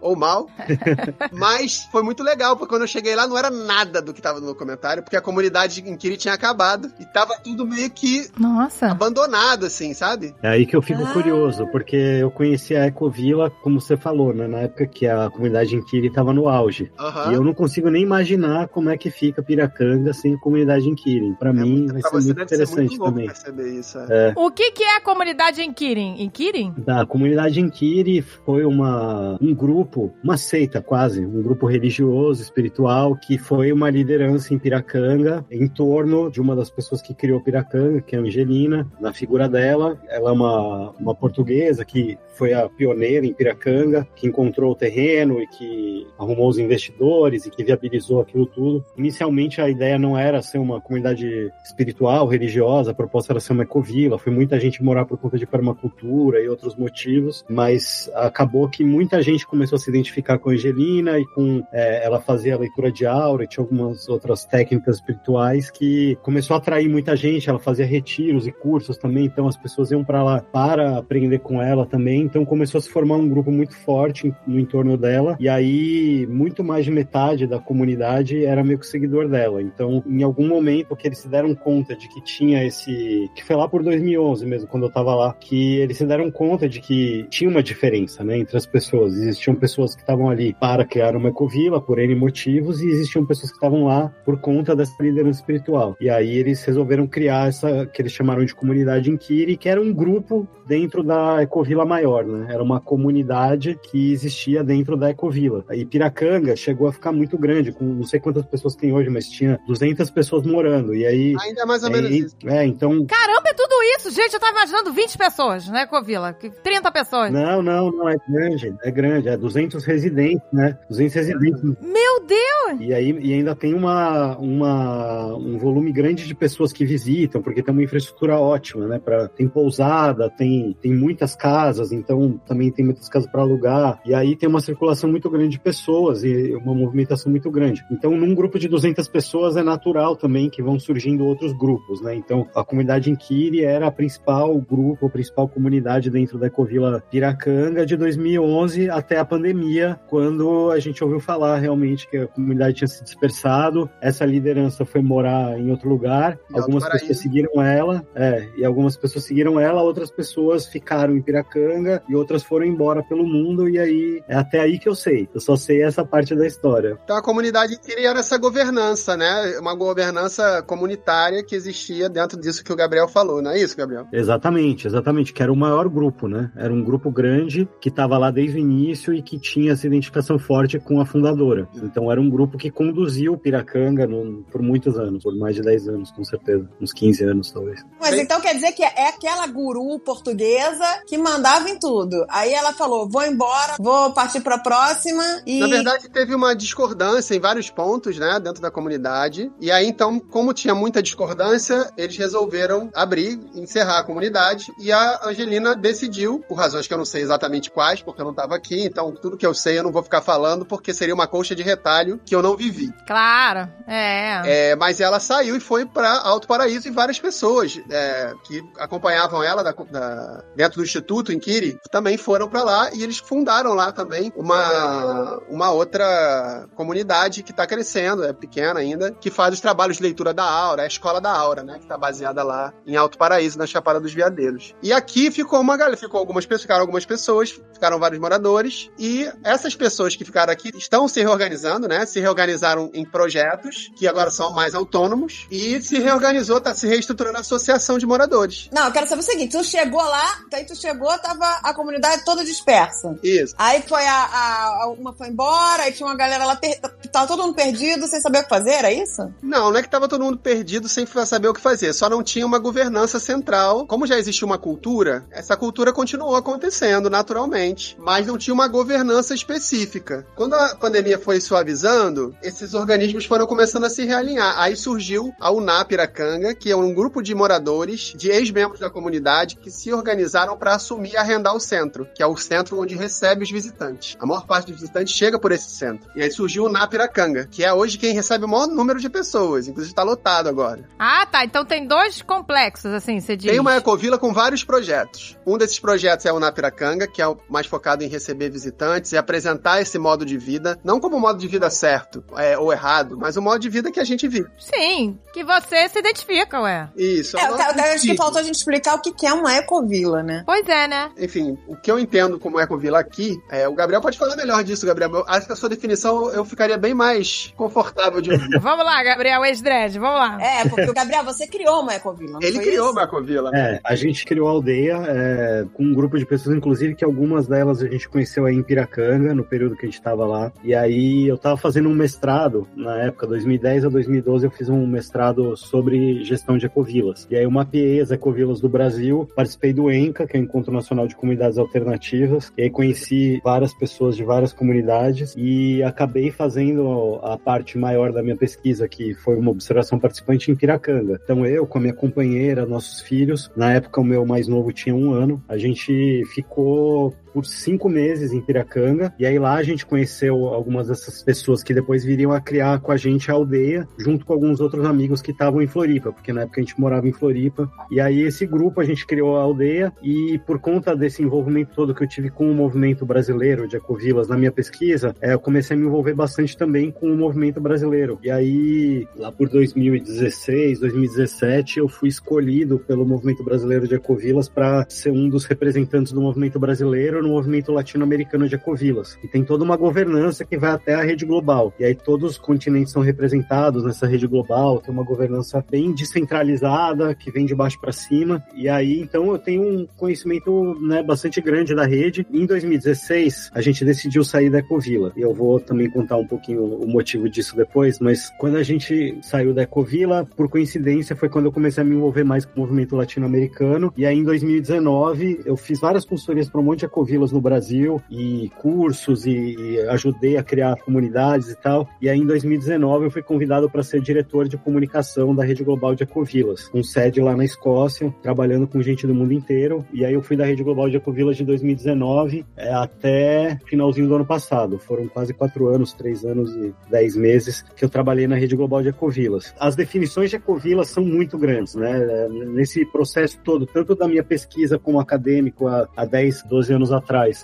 ou mal, mas foi muito legal, porque quando eu cheguei lá não era nada do que tava no documentário, porque a comunidade em Kiri tinha acabado e tava tudo meio que Nossa. abandonado, assim, sabe? É aí que eu fico Ah. curioso, porque eu conheci a Ecovila, como você falou, né? Na época que a comunidade em Kiri estava no auge. E eu não consigo nem imaginar como é que fica Piracanga sem a comunidade em Kiri. Pra É mim muito- vai pra ser você muito deve ser interessante muito louco também. perceber isso. é. O que, que é a comunidade em Kirin? Em Kirin? Da comunidade em Kiri foi uma, um grupo, uma seita quase, um grupo religioso, espiritual, que foi uma liderança em Piracanga, em torno de uma das pessoas que criou Piracanga, que é a Angelina. Na figura dela, ela é uma, uma portuguesa que foi a pioneira em Piracanga, que encontrou o terreno e que arrumou os investidores e que viabilizou aquilo tudo. Inicialmente a ideia não era ser uma comunidade espiritual, religiosa, a proposta era ser uma ecovila, foi muita gente morar por conta de permacultura e outros motivos, mas acabou que muita gente começou a se identificar com a Angelina e com é, ela fazia a leitura de aura e tinha algumas outras técnicas espirituais que começou a atrair muita gente, ela fazia retiros e cursos também, então as pessoas iam para lá para aprender com ela também, então começou a se formar um grupo muito forte no entorno dela, e aí muito mais de metade da comunidade era meio que seguidor dela. Então, em algum momento que eles se deram conta de que tinha esse, que foi lá por 2011 mesmo, quando eu tava lá, que eles se deram conta de que tinha uma diferença, né, entre as pessoas. Existiam pessoas que estavam ali para criar uma ecovila por N motivos e existiam pessoas que estavam lá por conta dessa liderança espiritual. E aí eles resolveram criar essa que eles chamaram de comunidade Inkiri, que era um grupo dentro da ecovila maior, né? Era uma comunidade que existia dentro da ecovila. E Piracanga chegou a ficar muito grande, com não sei quantas pessoas tem hoje, mas tinha 200 pessoas morando. E aí Ainda mais ou é, menos isso. é, então Caramba, é tudo isso, gente. Eu tava imaginando 20 pessoas, né, Covila? 30 pessoas. não, não, não é grande, é grande, é 200 residentes, né? 200 residentes Meu Deus! E aí e ainda tem uma, uma, um volume grande de pessoas que visitam, porque tem uma infraestrutura ótima, né? Pra, tem pousada, tem, tem muitas casas, então também tem muitas casas para alugar. E aí tem uma circulação muito grande de pessoas e uma movimentação muito grande. Então, num grupo de 200 pessoas é natural também que vão surgindo outros grupos, né? Então, a comunidade em Kiri era a principal grupo, a principal comunidade dentro da Ecovila Piracanga de 2011 até a pandemia, quando a gente ouviu falar realmente que a comunidade tinha se dispersado, essa liderança foi morar em outro lugar, algumas Paraíso. pessoas seguiram ela, é, e algumas pessoas seguiram ela, outras pessoas ficaram em Piracanga e outras foram embora pelo mundo, e aí é até aí que eu sei. Eu só sei essa parte da história. Então a comunidade queria essa governança, né? Uma governança comunitária que existia dentro disso que o Gabriel falou, não é isso, Gabriel? Exatamente, exatamente, que era o maior grupo, né? Era um grupo grande que estava lá desde o início e que tinha essa identificação forte com a fundadora. Então era um grupo que conduziu o Piracanga no- por muitos anos, por mais de 10 anos, com certeza. Uns 15 anos, talvez. Mas Sim. então quer dizer que é aquela guru portuguesa que mandava em tudo. Aí ela falou: vou embora, vou partir pra próxima e. Na verdade, teve uma discordância em vários pontos, né, dentro da comunidade. E aí, então, como tinha muita discordância, eles resolveram abrir, encerrar a comunidade. E a Angelina decidiu, por razões que eu não sei exatamente quais, porque eu não estava aqui. Então, tudo que eu sei eu não vou ficar falando, porque seria uma colcha de retalho que eu não vivi. Claro, é. É, mas ela saiu e foi para Alto Paraíso e várias pessoas é, que acompanhavam ela da- da- dentro do Instituto, em Kiri, também foram para lá e eles fundaram lá também uma, uma outra comunidade que está crescendo, é pequena ainda, que faz os trabalhos de leitura da Aura, é a Escola da Aura, né, que está baseada lá em Alto Paraíso, na Chapada dos Veadeiros. E aqui ficou uma galera, ficou algumas pessoas, ficaram algumas pessoas, ficaram vários moradores, e essas pessoas que ficaram aqui estão se reorganizando, né, se reorganizaram em projetos, que agora são mais autônomos, e se reorganizou, tá se reestruturando a associação de moradores. Não, eu quero saber o seguinte: tu chegou lá, aí tu chegou, tava a comunidade toda dispersa. Isso. Aí foi a, a, a- uma foi embora, aí tinha uma galera lá, per... tava todo mundo perdido, sem saber o que fazer, era isso? Não, não é que tava todo mundo perdido sem saber o que fazer, só não tinha uma governança central. Como já existia uma cultura, essa cultura continuou acontecendo naturalmente, mas não tinha uma governança específica. Quando a pandemia foi suavizando, esses organismos foram começando a se realinhar. Aí surgiu a Unapiracanga, que é um grupo de moradores, de ex-membros da comunidade, que se organizaram para assumir e arrendar o centro, que é o centro onde recebe os visitantes. A maior parte dos visitantes chega por esse centro. E aí surgiu o Unapiracanga, que é hoje quem recebe o maior número de pessoas, inclusive está lotado agora. Ah, tá. Então tem dois complexos, assim, você diz. Tem uma ecovila com vários projetos. Um desses projetos é o Napiracanga, que é o mais focado em receber visitantes e apresentar esse modo de vida, não como um modo de vida certo é, ou errado, mas o modo de vida que a gente vive. Sim, que você se identifica, ué. Isso. É, eu acho que faltou a gente explicar o que é uma ecovila, né? Pois é, né? Enfim, o que eu entendo como ecovila aqui, é, o Gabriel pode falar melhor disso, Gabriel. Eu acho que a sua definição eu ficaria bem mais confortável de ouvir. Vamos lá, Gabriel ex-dread, vamos lá. É, porque o Gabriel, você criou uma ecovila. Ele foi criou isso? uma ecovila. É, a gente criou a aldeia é, com um grupo de pessoas, inclusive que algumas delas a gente conheceu aí em Piracanga, no período que a gente estava lá. E aí eu estava fazendo um mestrado, na época, 2010 a 2012, eu fiz um mestrado sobre gestão de ecovilas. E aí eu mapeei as ecovilas do Brasil, participei do ENCA, que é o Encontro Nacional de Comunidades Alternativas, e aí conheci várias pessoas de várias comunidades e acabei fazendo a parte maior da minha pesquisa, que foi uma observação participante em Piracanga. Então eu, com a minha companheira, nossos filhos, na época o meu mais novo tinha um ano, a gente ficou por cinco meses em Piracanga, e aí lá a gente conheceu algumas dessas pessoas que depois viriam a criar com a gente a aldeia, junto com alguns outros amigos que estavam em Floripa, porque na época a gente morava em Floripa, e aí esse grupo a gente criou a aldeia, e por conta desse envolvimento todo que eu tive com o movimento brasileiro de ecovilas na minha pesquisa, é, eu comecei a me envolver bastante também com o movimento brasileiro, e aí lá por 2016, 2017, eu fui escolhido pelo movimento brasileiro de ecovilas para ser um dos representantes do movimento brasileiro no movimento latino-americano de ecovilas. E tem toda uma governança que vai até a rede global. E aí todos os continentes são representados nessa rede global, tem uma governança bem descentralizada, que vem de baixo para cima. E aí, então, eu tenho um conhecimento né, bastante grande da rede. Em 2016, a gente decidiu sair da Ecovila. E eu vou também contar um pouquinho o motivo disso depois, mas quando a gente saiu da Ecovila, por coincidência, foi quando eu comecei a me envolver mais com o movimento latino-americano. E aí, em 2019, eu fiz várias consultorias para um monte de ecovilas no Brasil e cursos e, e ajudei a criar comunidades e tal. E aí, em 2019, eu fui convidado para ser diretor de comunicação da Rede Global de Ecovilas, com sede lá na Escócia, trabalhando com gente do mundo inteiro. E aí, eu fui da Rede Global de Ecovilas de 2019 é, até finalzinho do ano passado. Foram quase quatro anos, três anos e dez meses que eu trabalhei na Rede Global de Ecovilas. As definições de ecovilas são muito grandes, né? Nesse processo todo, tanto da minha pesquisa como acadêmico há, há 10, 12 anos atrás,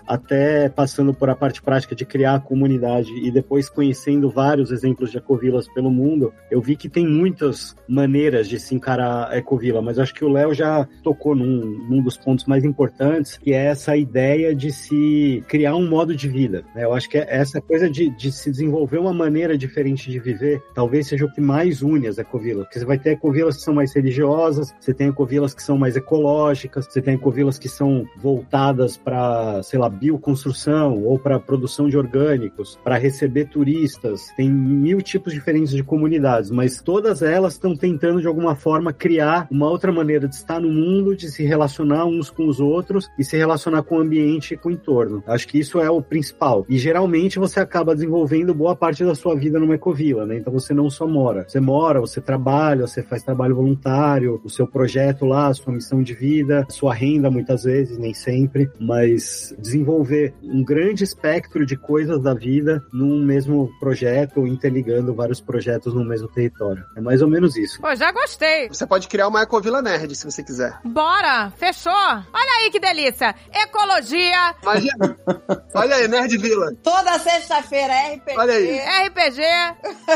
até passando por a parte prática de criar a comunidade e depois conhecendo vários exemplos de ecovilas pelo mundo, eu vi que tem muitas maneiras de se encarar a ecovila, mas acho que o Léo já tocou num, num dos pontos mais importantes, que é essa ideia de se criar um modo de vida. né? Eu acho que é essa coisa de, de se desenvolver uma maneira diferente de viver, talvez seja o que mais une as ecovilas, porque você vai ter ecovilas que são mais religiosas, você tem ecovilas que são mais ecológicas, você tem ecovilas que são voltadas para, sei lá, bioconstrução ou para produção de orgânicos, para receber turistas. Tem mil tipos diferentes de comunidades, mas todas elas estão tentando de alguma forma criar uma outra maneira de estar no mundo, de se relacionar uns com os outros e se relacionar com o ambiente e com o entorno. Acho que isso é o principal. E geralmente você acaba desenvolvendo boa parte da sua vida numa ecovila, né? Então você não só mora. Você mora, você trabalha, você faz trabalho voluntário, o seu projeto lá, a sua missão de vida, sua renda muitas vezes, nem sempre, mas desenvolver um grande espectro de coisas da vida num mesmo projeto interligando vários projetos no mesmo território. É mais ou menos isso. Pô, já gostei. Você pode criar uma ecovila nerd, se você quiser. Bora, fechou. Olha aí que delícia. Ecologia, Imagina. Olha aí, Nerd Vila. Toda sexta-feira, RPG. Olha aí. RPG.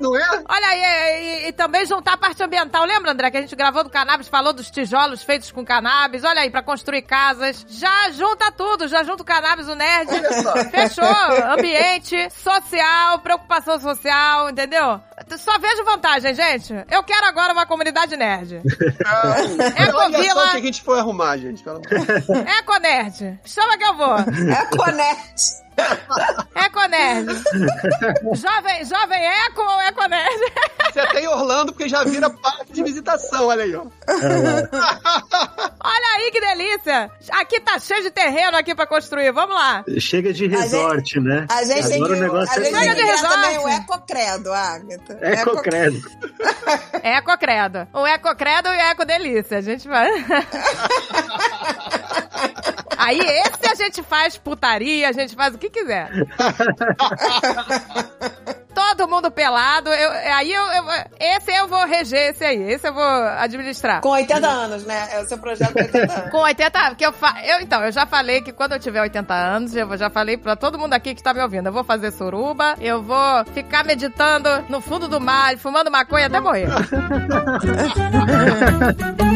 Não é? Olha aí, e, e- e também juntar a parte ambiental. Lembra, André, que a gente gravou do cannabis, falou dos tijolos feitos com cannabis. Olha aí, pra construir casas. Já junta tudo, já junta o cannabis, o nerd. Olha só. Fechou. Ambiente, social, preocupação social, entendeu? Só vejo vantagem, gente. Eu quero agora uma comunidade nerd. Olha Ecovila. só o que a gente foi arrumar, gente. Econerd. Chama que eu vou. É Connect. Econerd. jovem, jovem Eco ou Econerd? Você tem Orlando porque já vira parque de visitação, olha aí, ó. Olha aí que delícia. Aqui tá cheio de terreno aqui pra construir. Vamos lá. Chega de resort, né? A gente tem que, Agora o negócio a gente é tem que Chega de criar também o resort. Ecocredo, Agatha. Ecocredo. Ecocredo. O Ecocredo e o Ecodelícia. A gente vai. Aí esse a gente faz putaria, a gente faz o que quiser. Todo mundo pelado. Eu, aí eu, eu- esse eu vou reger, esse aí. Esse eu vou administrar. Com 80 anos, né? É o seu projeto com 80 anos. Com 80, porque eu, fa... eu Então, eu já falei que quando eu tiver 80 anos, eu já falei pra todo mundo aqui que tá me ouvindo, eu vou fazer suruba, eu vou ficar meditando no fundo do mar, fumando maconha até morrer.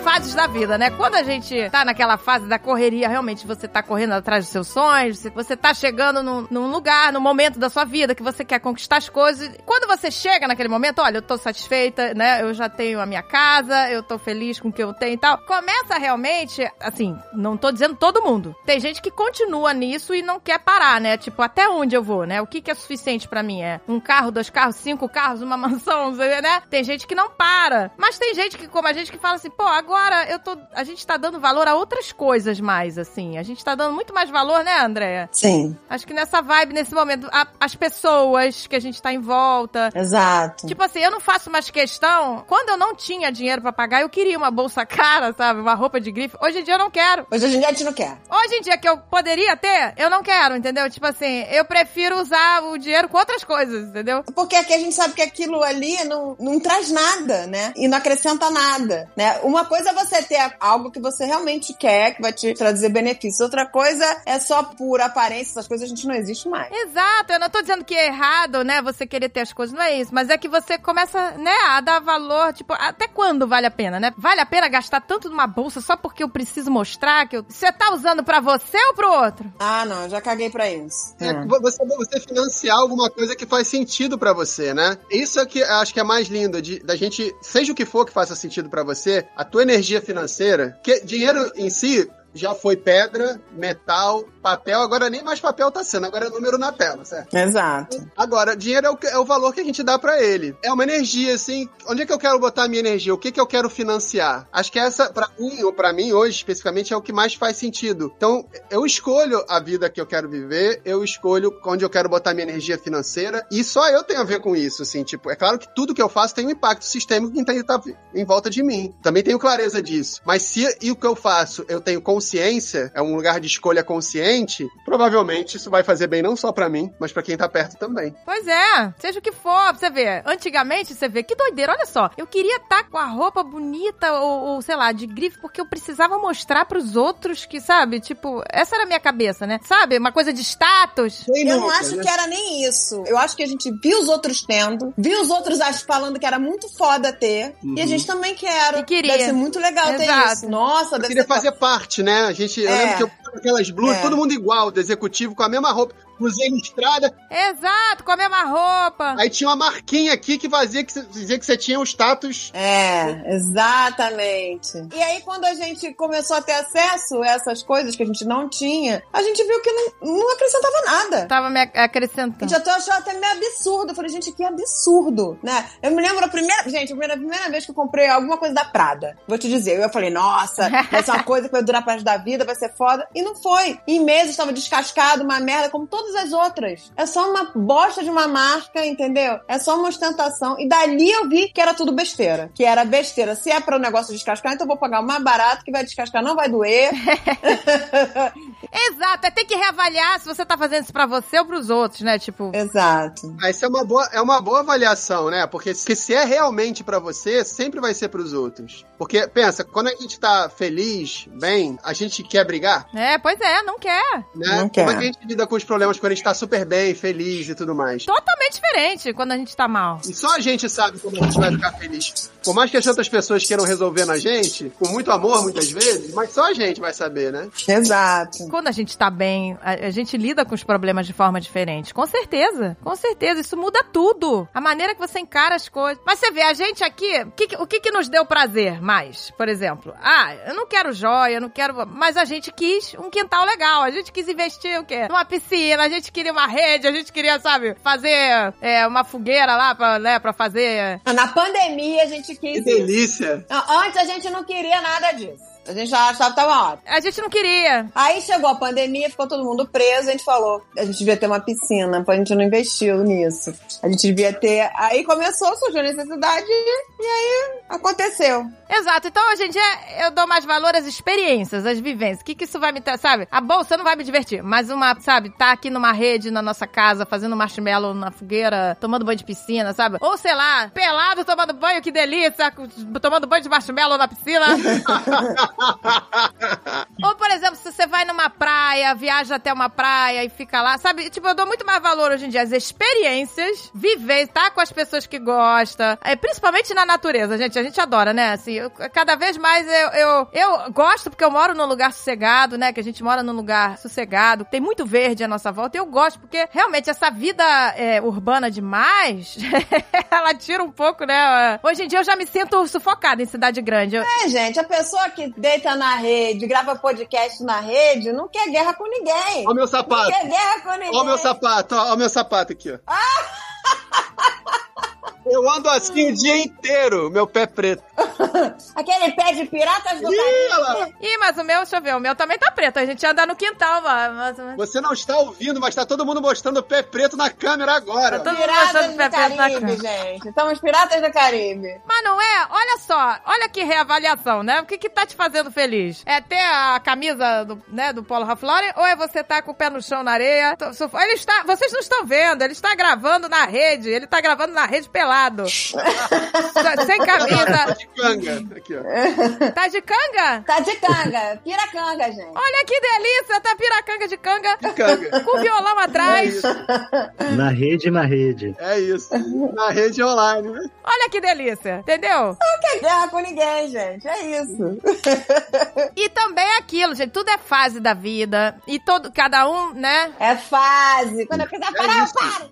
fases da vida, né? Quando a gente tá naquela fase da correria, realmente você tá correndo atrás dos seus sonhos, você- tá chegando num, num lugar, num momento da sua vida que você quer conquistar as coisas. Quando você chega naquele momento, olha, eu tô satisfeita, né? Eu já tenho a minha casa, eu tô feliz com o que eu tenho e tal. Começa realmente, assim, não tô dizendo todo mundo. Tem gente que continua nisso e não quer parar, né? Tipo, até onde eu vou, né? O que, que é suficiente pra mim? É um carro, dois carros, cinco carros, uma mansão, né? Tem gente que não para. Mas tem gente que, como a gente, que fala assim, pô, agora eu tô. A gente tá dando valor a outras coisas mais, assim. A gente tá dando muito mais valor, né, Andréia? Sim, Acho que nessa vibe, nesse momento, a- as pessoas que a gente tá em volta. exato. Tipo assim, eu não faço mais questão. Quando eu não tinha dinheiro pra pagar, eu queria uma bolsa cara, sabe? Uma roupa de grife. Hoje em dia eu não quero. Hoje em dia a gente não quer. Hoje em dia que eu poderia ter, eu não quero, entendeu? Tipo assim, eu prefiro usar o dinheiro com outras coisas, entendeu? Porque aqui a gente sabe que aquilo ali não, não traz nada, né? E não acrescenta nada, né? Uma coisa é você ter algo que você realmente quer, que vai te trazer benefícios. Outra coisa é só por aparência, essas coisas a gente não existe mais. Exato, eu não tô dizendo que é errado, né? Você querer ter as coisas, não é isso. Mas é que você começa, né, a dar valor, tipo, até quando vale a pena, né? Vale a pena gastar tanto numa bolsa só porque eu preciso mostrar que eu... você tá usando pra você ou pro outro? Ah, não, eu já caguei pra isso. É, É. você, você financiar alguma coisa que faz sentido pra você, né? Isso é que eu acho que é mais lindo, de, da gente, seja o que for que faça sentido pra você, a tua energia financeira, que dinheiro em si já foi pedra, metal, papel, agora nem mais papel tá sendo, agora é número na tela, certo? Exato. Agora, dinheiro é o, é o valor que a gente dá pra ele. É uma energia, assim. Onde é que eu quero botar a minha energia? O que que eu quero financiar? Acho que essa, pra mim, ou pra mim hoje, especificamente, é o que mais faz sentido. Então, eu escolho a vida que eu quero viver, eu escolho onde eu quero botar minha energia financeira, e só eu tenho a ver com isso, assim. Tipo, é claro que tudo que eu faço tem um impacto sistêmico que estar em volta de mim. Também tenho clareza disso. Mas se e o que eu faço, eu tenho consciência, é um lugar de escolha consciente, provavelmente isso vai fazer bem não só pra mim, mas pra quem tá perto também. Pois é, seja o que for, pra você ver. Antigamente, você vê, que doideira, olha só. Eu queria estar com a roupa bonita ou, ou, sei lá, de grife, porque eu precisava mostrar pros outros que, sabe, tipo, essa era a minha cabeça, né? Sabe, uma coisa de status. Quem Eu não nunca, acho né? que era nem isso. Eu acho que a gente viu os outros tendo, viu os outros falando que era muito foda ter, e a gente também quer. E queria. Deve ser muito legal ter Exato. isso. Nossa, Eu deve queria ser fazer parte, né? A gente, eu É. lembro que eu com aquelas blusas, É. todo mundo igual, do executivo, com a mesma roupa, blusinha listrada. Exato, com a mesma roupa. Aí tinha uma marquinha aqui que fazia que, dizia que você tinha o status. É, exatamente. E aí, quando a gente começou a ter acesso a essas coisas que a gente não tinha, a gente viu que não, não acrescentava nada. Tava me ac- A acrescentando. gente até achou até meio absurdo. Eu falei, gente, que absurdo, né? Eu me lembro a primeira. Gente, a primeira, primeira vez que eu comprei alguma coisa da Prada. Vou te dizer. Eu falei, nossa, vai ser uma coisa que vai durar para da vida, vai ser foda. E não foi. Em meses estava descascado, uma merda, como todas as outras. É só uma bosta de uma marca, entendeu? É só uma ostentação. E dali eu vi que era tudo besteira. Que era besteira. Se é para o negócio descascar, então eu vou pagar o mais barato, que vai descascar, não vai doer. Exato, é ter que reavaliar se você tá fazendo isso pra você ou pros outros, né? Tipo, Exato. Ah, isso é uma boa, é uma boa avaliação, né? Porque se, se é realmente pra você, sempre vai ser pros outros. Porque, pensa, quando a gente tá feliz, bem, a gente quer brigar, é, pois é, não quer. né? Não Como é quer. que a gente lida com os problemas quando a gente tá super bem, feliz e tudo mais? Totalmente diferente quando a gente tá mal. E só a gente sabe como a gente vai ficar feliz. Por mais que as outras pessoas queiram resolver na gente, com muito amor muitas vezes, mas só a gente vai saber, né? Exato. Quando a gente tá bem, a, a gente lida com os problemas de forma diferente. Com certeza. Com certeza. Isso muda tudo. A maneira que você encara as coisas. Mas você vê, a gente aqui, o que, que- o que, que nos deu prazer mais? Por exemplo, ah, eu não quero joia, eu não quero. Mas a gente quis um quintal legal. A gente quis investir o quê? Numa piscina, a gente queria uma rede, a gente queria, sabe, fazer é, uma fogueira lá pra, né, pra fazer. Na pandemia a gente Que quis isso. delícia! Antes a gente não queria nada disso. A gente já achava que tava ótimo. A gente não queria. Aí chegou a pandemia, ficou todo mundo preso, a gente falou, a gente devia ter uma piscina, a gente não investiu nisso. A gente devia ter. Aí começou, surgiu a necessidade e aí aconteceu. Exato. Então, hoje em dia, eu dou mais valor às experiências, às vivências. O que, que isso vai me trazer, sabe? A bolsa não vai me divertir, mas uma, sabe, tá aqui numa rede na nossa casa, fazendo marshmallow na fogueira, tomando banho de piscina, sabe? Ou, sei lá, pelado tomando banho, que delícia, tomando banho de marshmallow na piscina. Ou, por exemplo, se você vai numa praia, viaja até uma praia e fica lá, sabe? Tipo, eu dou muito mais valor hoje em dia às experiências, viver, estar com as pessoas que gosta, é, principalmente na natureza, gente. A gente adora, né? Assim, eu- cada vez mais eu, eu, eu gosto porque eu moro num lugar sossegado, né? Que a gente mora num lugar sossegado, tem muito verde à nossa volta. Eu gosto porque realmente essa vida é, urbana demais, ela tira um pouco, né? Hoje em dia eu já me sinto sufocada em cidade grande. Eu- É, gente, a pessoa que deita na rede, grava podcast na rede, não quer guerra com ninguém. Ó o meu Não sapato! quer guerra com ninguém. Ó o meu sapato, ó, ó o meu sapato aqui, ó. Eu ando assim o dia inteiro, meu pé preto. Aquele pé de piratas do Ih, Caribe. Ih, mas o meu, deixa eu ver, o meu também tá preto. A gente anda no quintal, mas... mas- Você não está ouvindo, mas tá todo mundo mostrando o pé preto na câmera agora. Tá todo- Piratas mostrando do pé preto na Caribe, cara. gente. Estamos piratas do Caribe. Mas não é? Olha só, olha que reavaliação, né? O que que tá te fazendo feliz? É ter a camisa do, né, do Polo Ralph Lauren ou é você tá com o pé no chão na areia? Ele está, vocês não estão vendo, ele está gravando na rede, ele tá gravando na rede pelado. Sem camisa. De canga. Aqui, ó. Tá de canga? Tá de canga. Piracanga, gente. Olha que delícia, tá piracanga de canga. Canga. Com violão É atrás. isso. Na rede, na rede. É isso. Na rede online, né? Olha que delícia, entendeu? Não quer guerra com ninguém, gente. É isso. E também é aquilo, gente, tudo é fase da vida. E todo, cada um, né? É fase. Quando eu quiser parar, eu isso. paro.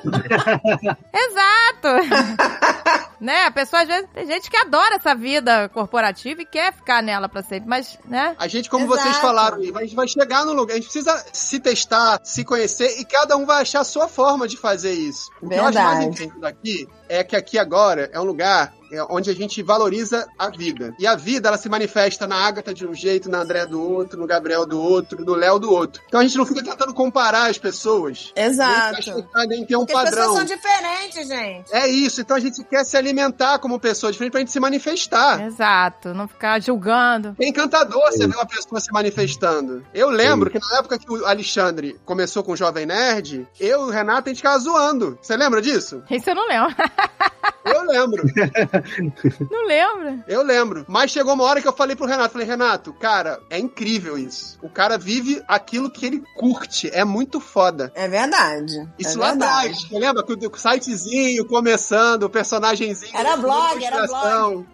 Exato! né? A pessoa às vezes. Tem gente que adora essa vida corporativa e quer ficar nela pra sempre, mas, né? A gente, como Exato. vocês falaram, a gente vai chegar no lugar. A gente precisa se testar, se conhecer e cada um vai achar a sua forma de fazer isso. O que eu acho mais Verdade. incrível daqui é que aqui agora é um lugar onde a gente valoriza a vida. E a vida, ela se manifesta na Agatha de um jeito, na André do outro, no Gabriel do outro, no Léo do outro. Então a gente não fica tentando comparar as pessoas. Exato. Nem nem ter um Porque as pessoas padrão. são diferentes, gente. É isso, então a gente quer se alimentar como pessoa diferente pra gente se manifestar. Exato, não ficar julgando. É encantador você ver uma pessoa se manifestando. Eu lembro que na época que o Alexandre começou com o Jovem Nerd, eu e o Renato, a gente ficava zoando. Você lembra disso? Isso eu não lembro. Eu lembro, Não lembro. eu lembro. Mas chegou uma hora que eu falei pro Renato, falei, Renato, cara, é incrível isso. O cara vive aquilo que ele curte, é muito foda. É verdade. Isso é lá verdade. atrás, você lembra? Com o sitezinho começando, o personagemzinho. Era blog, era ilustração.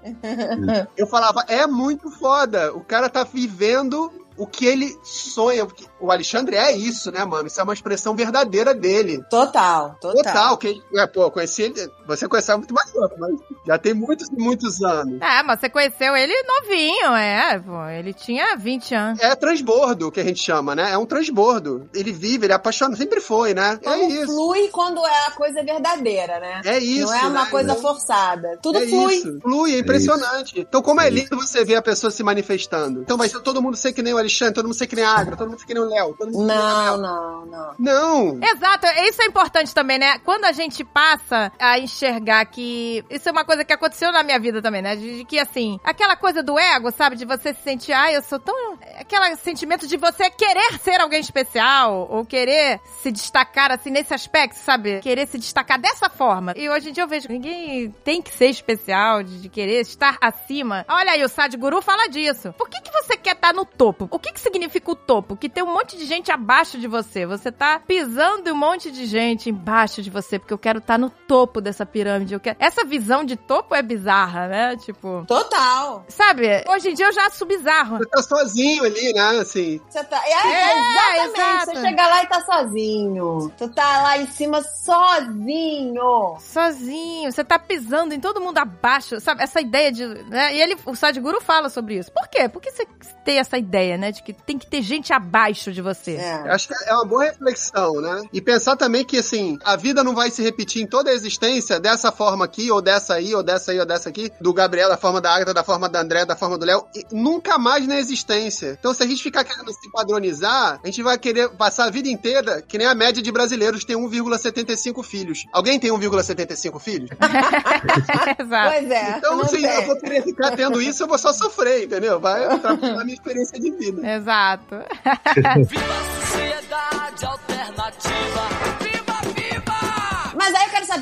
Eu falava, é muito foda. O cara tá vivendo o que ele sonha. Porque o Alexandre é isso, né, mano? Isso é uma expressão verdadeira dele. Total, total. Total. Que, é, pô, conheci ele. Você conheceu muito mais tempo, mas já tem muitos e muitos anos. É, mas você conheceu ele novinho, é, pô. Ele tinha 20 anos. É transbordo que a gente chama, né? É um transbordo. Ele vive, ele é apaixonado, sempre foi, né? É Como isso. flui quando é a coisa verdadeira, né? É isso. Não é uma né? coisa forçada. Tudo é flui. Isso. Flui, é impressionante. Então, como é lindo você ver a pessoa se manifestando. Então, vai ser todo mundo ser que nem o Alexandre, todo mundo ser que nem a Agra, todo mundo ser que nem o Léo, todo mundo ser que nem a Não, não, não. Não! Exato, isso é importante também, né? Quando a gente passa a enxergar que. Isso é uma coisa que aconteceu na minha vida também, né? De, de que, assim, aquela coisa do ego, sabe? De você se sentir, ai, eu sou tão. Aquele sentimento de você querer ser alguém especial, ou querer se destacar, assim, nesse aspecto, sabe? Querer se destacar dessa forma. E hoje em dia eu vejo que ninguém tem que ser especial, de, de querer estar acima. Olha aí, o Sadhguru fala disso. Por que, que você quer estar no topo? O que, que significa o topo? Que tem um monte de gente abaixo de você. Você tá pisando em um monte de gente embaixo de você, porque eu quero estar no topo dessa pirâmide. Eu quero... Essa visão de topo é bizarra, né? Tipo. Total. Sabe, hoje em dia eu já acho bizarro. Você tá sozinho ali, né? Assim. Você tá. É, É, exatamente. exato. Você chega lá e tá sozinho. Tu tá lá em cima sozinho. Sozinho, você tá pisando em todo mundo abaixo, sabe? Essa ideia de. Né? E ele, o Sadhguru fala sobre isso. Por quê? Por que você tem essa ideia, né? De que tem que ter gente abaixo de você. Eu É. Acho que é uma boa reflexão, né? E pensar também que, assim, a vida não vai se repetir em toda a existência dessa forma aqui, ou dessa aí, ou dessa aí, ou dessa aqui, do Gabriel, da forma da Agatha, da forma da André, da forma do Léo, nunca mais na existência. Então, se a gente ficar querendo se padronizar, a gente vai querer passar a vida inteira que nem a média de brasileiros tem 1,75 filhos. Alguém tem 1,75 filhos? Exato. Pois é. Então, assim, eu vou querer ficar tendo isso, eu vou só sofrer, entendeu? Vai atrapalhar a minha experiência de vida. Exato. Viva a sociedade alternativa.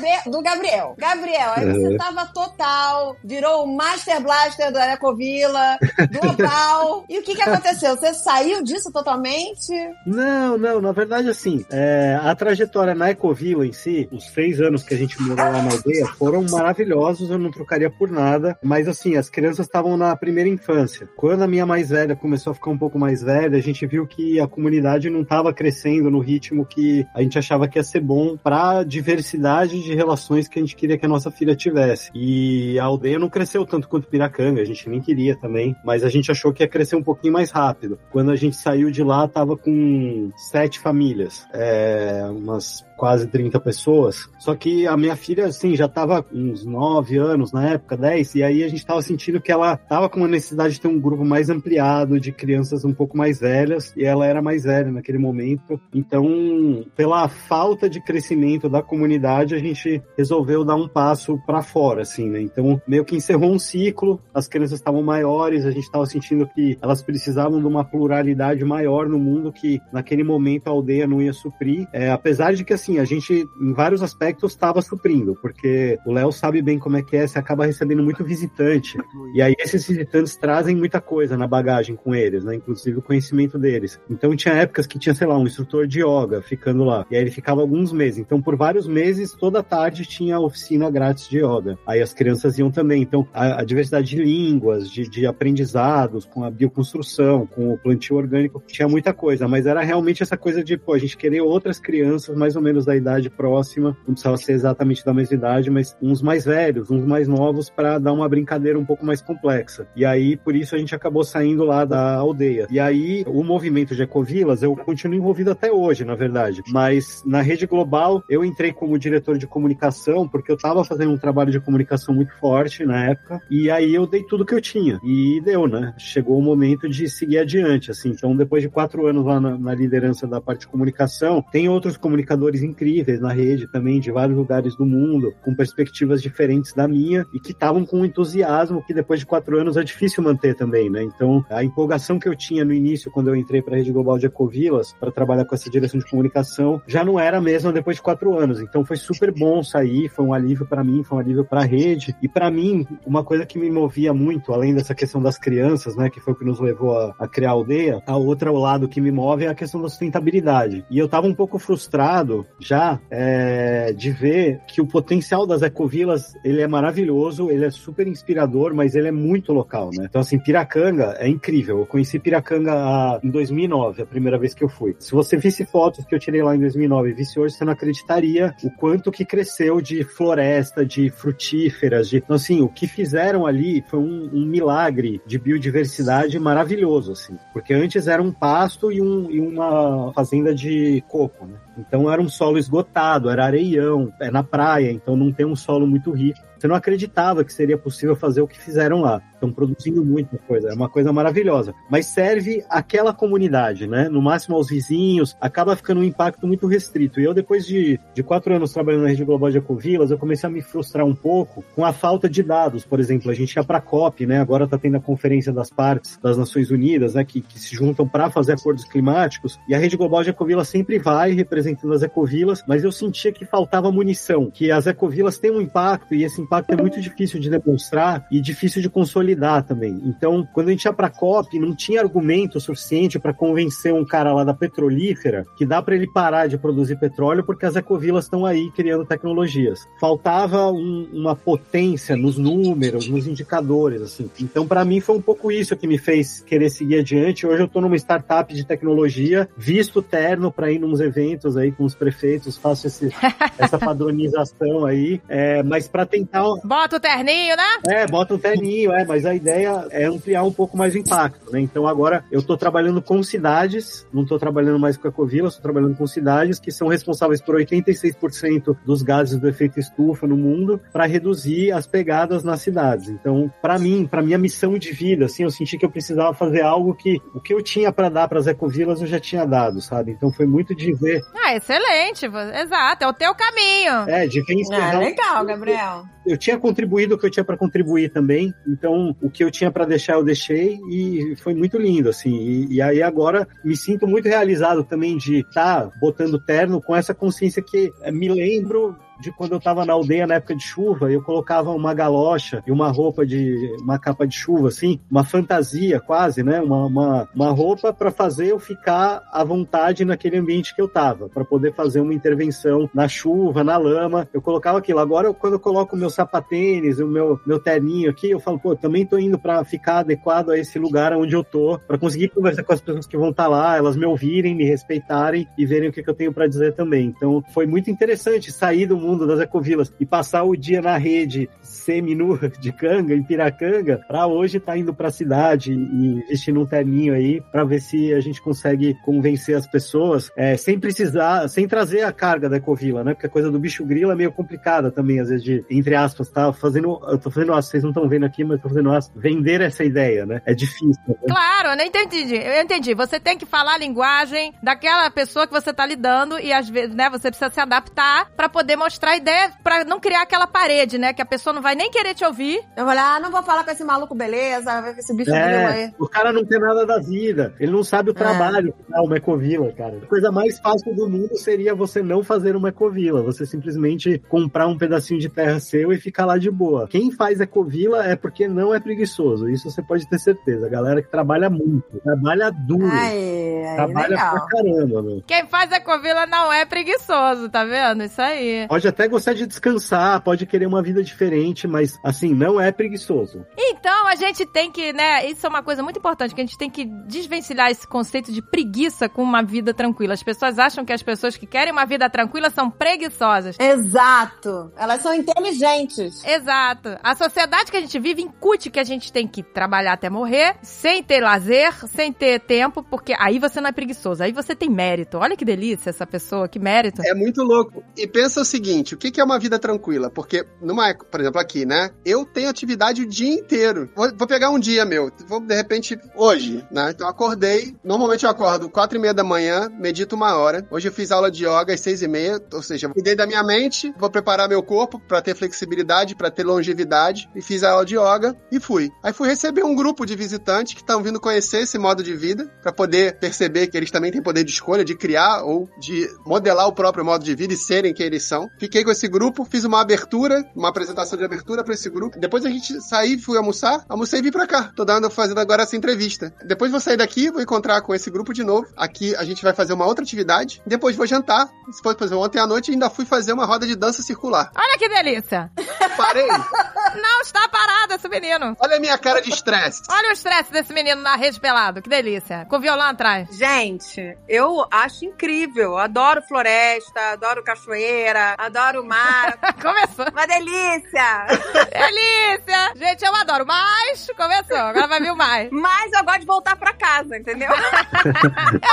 Saber do Gabriel. Gabriel, aí você Uhum. tava total, virou o Master Blaster do Ecovila, global. e o que que aconteceu? Você saiu disso totalmente? Não, não, na verdade, assim, é, a trajetória na Ecovila em si, os seis anos que a gente morou lá na aldeia, foram maravilhosos, eu não trocaria por nada, mas assim, as crianças estavam na primeira infância. Quando a minha mais velha começou a ficar um pouco mais velha, a gente viu que a comunidade não estava crescendo no ritmo que a gente achava que ia ser bom para diversidade de relações que a gente queria que a nossa filha tivesse. E a aldeia não cresceu tanto quanto Piracanga, a gente nem queria também, mas a gente achou que ia crescer um pouquinho mais rápido. Quando a gente saiu de lá, tava com sete famílias, é, umas quase 30 pessoas. Só que a minha filha, assim, já tava uns 9 anos na época, 10, e aí a gente tava sentindo que ela tava com uma necessidade de ter um grupo mais ampliado, de crianças um pouco mais velhas, e ela era mais velha naquele momento. Então, pela falta de crescimento da comunidade, a gente resolveu dar um passo para fora, assim, né? Então, meio que encerrou um ciclo, as crianças estavam maiores, a gente tava sentindo que elas precisavam de uma pluralidade maior no mundo que naquele momento a aldeia não ia suprir. É, apesar de que, assim, a gente, em vários aspectos, estava suprindo, porque o Léo sabe bem como é que é, você acaba recebendo muito visitante. E aí esses visitantes trazem muita coisa na bagagem com eles, né? Inclusive o conhecimento deles. Então tinha épocas que tinha, sei lá, um instrutor de yoga ficando lá. E aí ele ficava alguns meses. Então, por vários meses, toda tarde tinha oficina grátis de yoga. Aí as crianças iam também. Então, a, a diversidade de línguas, de, de aprendizados, com a bioconstrução, com o plantio orgânico, tinha muita coisa. Mas era realmente essa coisa de, pô, a gente querer outras crianças mais ou menos da idade próxima, não precisava ser exatamente da mesma idade, mas uns mais velhos, uns mais novos, para dar uma brincadeira um pouco mais complexa. E aí, por isso, a gente acabou saindo lá da aldeia. E aí, o movimento de ecovilas, eu continuo envolvido até hoje, na verdade. Mas na rede global, eu entrei como diretor de comunicação porque eu tava fazendo um trabalho de comunicação muito forte na época, e aí eu dei tudo que eu tinha. E deu, né? Chegou o momento de seguir adiante, assim. Então, depois de quatro anos lá na, na liderança da parte de comunicação, tem outros comunicadores incríveis na rede também, de vários lugares do mundo, com perspectivas diferentes da minha, e que estavam com um entusiasmo que depois de quatro anos é difícil manter também, né? Então, a empolgação que eu tinha no início, quando eu entrei para a rede global de Ecovilas, para trabalhar com essa direção de comunicação, já não era a mesma depois de quatro anos. Então, foi super bom sair, foi um alívio para mim, foi um alívio para a rede. E para mim, uma coisa que me movia muito, além dessa questão das crianças, né, que foi o que nos levou a, a criar a aldeia, a outra o lado que me move é a questão da sustentabilidade. E eu estava um pouco frustrado já é, de ver que o potencial das ecovilas ele é maravilhoso, ele é super inspirador, mas ele é muito local, né? Então assim, Piracanga é incrível. Eu conheci Piracanga ah, em 2009, a primeira vez que eu fui. Se você visse fotos que eu tirei lá em 2009 e visse hoje, você não acreditaria o quanto que cresceu de floresta, de frutíferas, de então assim, o que fizeram ali foi um, um milagre de biodiversidade maravilhoso, assim, porque antes era um pasto e, um, e uma fazenda de coco, né? Então era um solo esgotado, era areião, é na praia, então não tem um solo muito rico. Você não acreditava que seria possível fazer o que fizeram lá. Estão produzindo muita coisa, é uma coisa maravilhosa. Mas serve aquela comunidade, né? No máximo aos vizinhos, acaba ficando um impacto muito restrito. E eu, depois de, de quatro anos trabalhando na rede global de ecovilas, eu comecei a me frustrar um pouco com a falta de dados. Por exemplo, a gente ia para a COP, né? Agora está tendo a Conferência das Partes das Nações Unidas, né? Que, que se juntam para fazer acordos climáticos. E a rede global de ecovilas sempre vai representando as ecovilas, mas eu sentia que faltava munição, que as ecovilas têm um impacto e esse impacto é muito difícil de demonstrar e difícil de consolidar também. Então, quando a gente ia para a COP, não tinha argumento suficiente para convencer um cara lá da petrolífera que dá para ele parar de produzir petróleo porque as ecovilas estão aí criando tecnologias. Faltava um, uma potência nos números, nos indicadores, assim. Então, para mim foi um pouco isso que me fez querer seguir adiante. Hoje eu estou numa startup de tecnologia, visto terno para ir nos eventos aí com os prefeitos, faço esse, essa padronização aí, é, mas para tentar Bota o terninho, né? é, bota um terninho, é, mas a ideia é ampliar um pouco mais o impacto, né? Então agora eu tô trabalhando com cidades, não tô trabalhando mais com ecovilas, tô trabalhando com cidades que são responsáveis por 86% dos gases do efeito estufa no mundo para reduzir as pegadas nas cidades. Então, para mim, para minha missão de vida, assim, eu senti que eu precisava fazer algo que o que eu tinha para dar para as ecovilas eu já tinha dado, sabe? Então foi muito de ver, Ah, excelente. Exato, é o teu caminho. é, de ver Ah, encerrar legal, Gabriel. Eu tinha contribuído o que eu tinha para contribuir também, então o que eu tinha para deixar eu deixei e foi muito lindo, assim. E, e aí agora me sinto muito realizado também de estar botando terno com essa consciência que me lembro de quando eu tava na aldeia na época de chuva, eu colocava uma galocha e uma roupa de uma capa de chuva, assim, uma fantasia quase, né? Uma, uma, uma roupa para fazer eu ficar à vontade naquele ambiente que eu tava, para poder fazer uma intervenção na chuva, na lama. Eu colocava aquilo. Agora, eu, quando eu coloco o meu sapatênis, o meu, meu terninho aqui, eu falo, pô, também tô indo para ficar adequado a esse lugar onde eu tô, para conseguir conversar com as pessoas que vão estar lá, elas me ouvirem, me respeitarem e verem o que, que eu tenho para dizer também. Então, foi muito interessante sair do mundo das ecovilas e passar o dia na rede semi-nu de canga, em Piracanga, para hoje estar indo para a cidade e vestindo um terninho aí, para ver se a gente consegue convencer as pessoas, é, sem precisar, sem trazer a carga da ecovila, né? Porque a coisa do bicho grilo é meio complicada também, às vezes, de, entre aspas, tá fazendo, eu tô fazendo, vocês não estão vendo aqui, mas tô fazendo vender essa ideia, né? É difícil. Né? Claro, eu não entendi. Eu entendi. Você tem que falar a linguagem daquela pessoa que você tá lidando e às vezes, né, você precisa se adaptar pra poder mostrar a ideia, pra não criar aquela parede, né, que a pessoa não vai nem querer te ouvir. Eu falei, ah, não vou falar com esse maluco, beleza? Vai ver esse bicho grilo É, aí. o cara não tem nada da vida. Ele não sabe o trabalho que dá uma ecovila, cara. A coisa mais fácil do mundo seria você não fazer uma ecovila. Você simplesmente comprar um pedacinho de terra seu e ficar lá de boa. Quem faz ecovila é porque não é preguiçoso. Isso você pode ter certeza. A galera que trabalha muito, trabalha duro. Aí, aí, trabalha legal. pra caramba, meu. Quem faz ecovila não é preguiçoso, tá vendo? Isso aí. Pode até gostar de descansar, pode querer uma vida diferente, mas assim, não é preguiçoso. Então, a gente tem que, né, isso é uma coisa muito importante, que a gente tem que desvencilhar esse conceito de preguiça com uma vida tranquila. As pessoas acham que as pessoas que querem uma vida tranquila são preguiçosas. Exato. Elas são inteligentes. Exato. A sociedade que a gente vive incute que a gente tem que trabalhar até morrer, sem ter lazer, sem ter tempo, porque aí você não é preguiçoso, aí você tem mérito. Olha que delícia essa pessoa, que mérito. É muito louco. E pensa o seguinte: seguinte, o que é uma vida tranquila? Porque, numa, por exemplo, aqui, né? Eu tenho atividade o dia inteiro. Vou, vou pegar um dia meu, vou de repente hoje, né? Então acordei, normalmente eu acordo quatro e meia da manhã, medito uma hora. Hoje eu fiz aula de yoga às seis e meia, ou seja, cuidei da minha mente, vou preparar meu corpo pra ter flexibilidade, pra ter longevidade, e fiz a aula de yoga e fui. Aí fui receber um grupo de visitantes que estão vindo conhecer esse modo de vida, pra poder perceber que eles também têm poder de escolha, de criar ou de modelar o próprio modo de vida e serem quem eles são. Fiquei com esse grupo, fiz uma abertura, uma apresentação de abertura pra esse grupo. Depois a gente saí, fui almoçar, almocei e vim pra cá. Tô dando, fazendo agora essa entrevista. Depois vou sair daqui, vou encontrar com esse grupo de novo. Aqui a gente vai fazer uma outra atividade. Depois vou jantar. For, por exemplo, ontem à noite ainda fui fazer uma roda de dança circular. Olha que delícia. Parei. Não está parado esse menino. Olha a minha cara de estresse. Olha o estresse desse menino na rede pelado. Que delícia. Com o violão atrás. Gente, eu acho incrível. Adoro floresta, adoro cachoeira, adoro mar. Começou. Uma delícia! Delícia. Gente, eu adoro. Mas, começou. Agora vai vir o mais. Mas eu gosto de voltar pra casa, entendeu?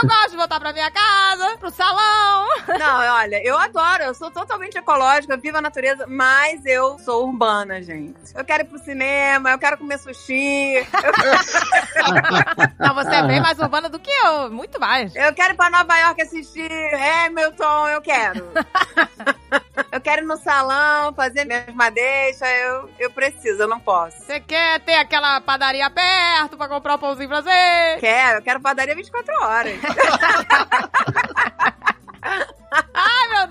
Eu gosto de voltar pra minha casa, pro salão. Não, olha, eu adoro, eu sou totalmente ecológica, vivo a natureza, mas eu sou urbana, gente. Eu quero ir pro cinema, eu quero comer sushi, Não, você é bem mais urbana do que eu. Muito mais. eu quero ir pra Nova York assistir Hamilton, eu quero. Eu quero ir no salão, fazer minhas madeixas, eu, eu preciso, eu não posso. Você quer ter aquela padaria perto pra comprar o pãozinho francês? Quero, eu quero padaria 24 horas.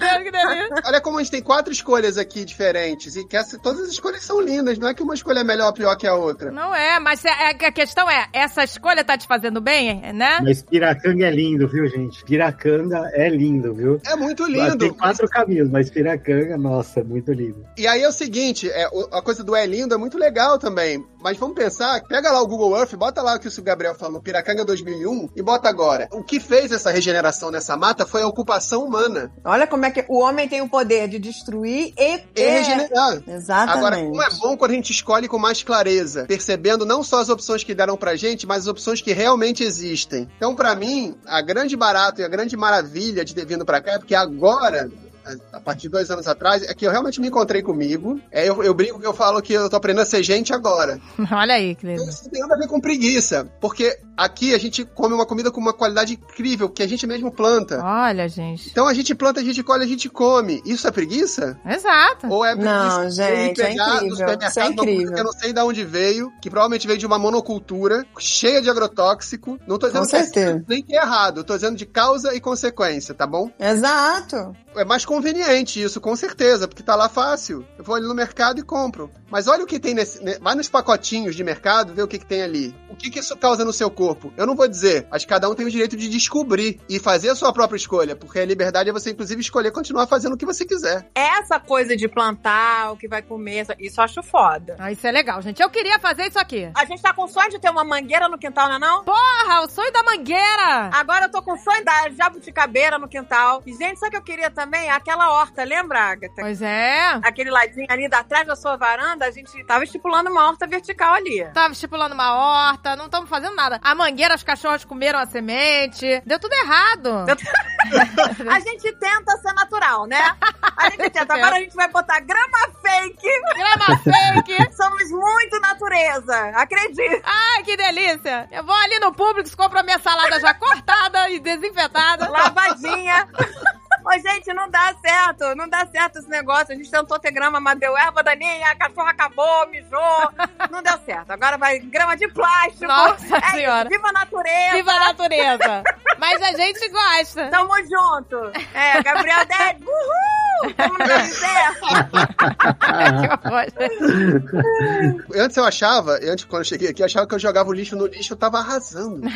Olha como a gente tem quatro escolhas aqui diferentes. E que essa- todas as escolhas são lindas. Não é que uma escolha é melhor ou pior que a outra. Não é, mas é- é- a questão é, essa escolha tá te fazendo bem, né? Mas Piracanga é lindo, viu, gente? Piracanga é lindo, viu? É muito Tem lindo. quatro caminhos, mas Piracanga, nossa, é muito lindo. E aí é o seguinte, é, a coisa do é lindo é muito legal também. Mas vamos pensar, pega lá o Google Earth, bota lá o que o Gabriel falou, Piracanga 2001, e bota agora. O que fez essa regeneração nessa mata foi a ocupação humana. Olha como é que o homem tem o poder de destruir e, E regenerar. Exatamente. Agora, como é bom quando a gente escolhe com mais clareza, percebendo não só as opções que deram pra gente, mas as opções que realmente existem. Então, pra mim, a grande barato e a grande maravilha de ter vindo pra cá é porque agora. A- partir de dois anos atrás, é que eu realmente me encontrei comigo. É, eu, eu brinco que eu falo que eu tô aprendendo a ser gente agora. Olha aí, que Então, lindo. Isso não tem nada a ver com preguiça. Porque aqui a gente come uma comida com uma qualidade incrível, que a gente mesmo planta. Olha, gente. Então a gente planta, a gente colhe, a gente come. Isso é preguiça? Exato. Ou é Não, preguiça de gente, é incrível, supermercado isso é uma comida incrível. que eu não sei de onde veio, que provavelmente veio de uma monocultura, cheia de agrotóxico. Não tô dizendo Com que é nem que é errado, tô dizendo de causa e consequência, tá bom? Exato. É mais conveniente isso, com certeza, porque tá lá fácil. Eu vou ali no mercado e compro. Mas olha o que tem nesse. ne- Vai nos pacotinhos de mercado, vê o que, que tem ali. O que, que isso causa no seu corpo? Eu não vou dizer, mas cada um tem o direito de descobrir e fazer a sua própria escolha, porque a liberdade é você, inclusive, escolher continuar fazendo o que você quiser. Essa coisa de plantar o que vai comer, isso eu acho foda. Ah, isso é legal, gente. Eu queria fazer isso aqui. A gente tá com sonho de ter uma mangueira no quintal, não é não? Porra, o sonho da mangueira. Agora eu tô com sonho da jabuticabeira no quintal. E, gente, sabe o que eu queria também? Aquela horta, lembra, Agatha? Pois é. Aquele ladinho ali da atrás da sua varanda, a gente tava estipulando uma horta vertical ali. Tava estipulando uma horta, não estamos fazendo nada. A mangueira, os cachorros comeram a semente. Deu tudo errado. Deu A gente tenta ser natural, né? A gente tenta. Agora a gente vai botar grama fake. Grama fake. Somos muito natureza. Acredita. Ai, que delícia. Eu vou ali no Publix, compro a minha salada já cortada e desinfetada. Lavadinha. Ô, gente, não dá certo. Não dá certo esse negócio. A gente tentou ter grama, mas deu erva daninha, a cachorra acabou, mijou. Não deu certo. Agora vai grama de plástico. Nossa É. Senhora. Viva a natureza. Viva a natureza. Mas a gente gosta. Tamo junto. É, Gabriel 10. Uhul! Tamo no. Que. Antes eu achava, antes quando eu cheguei aqui, eu achava que eu jogava o lixo no lixo, eu tava arrasando.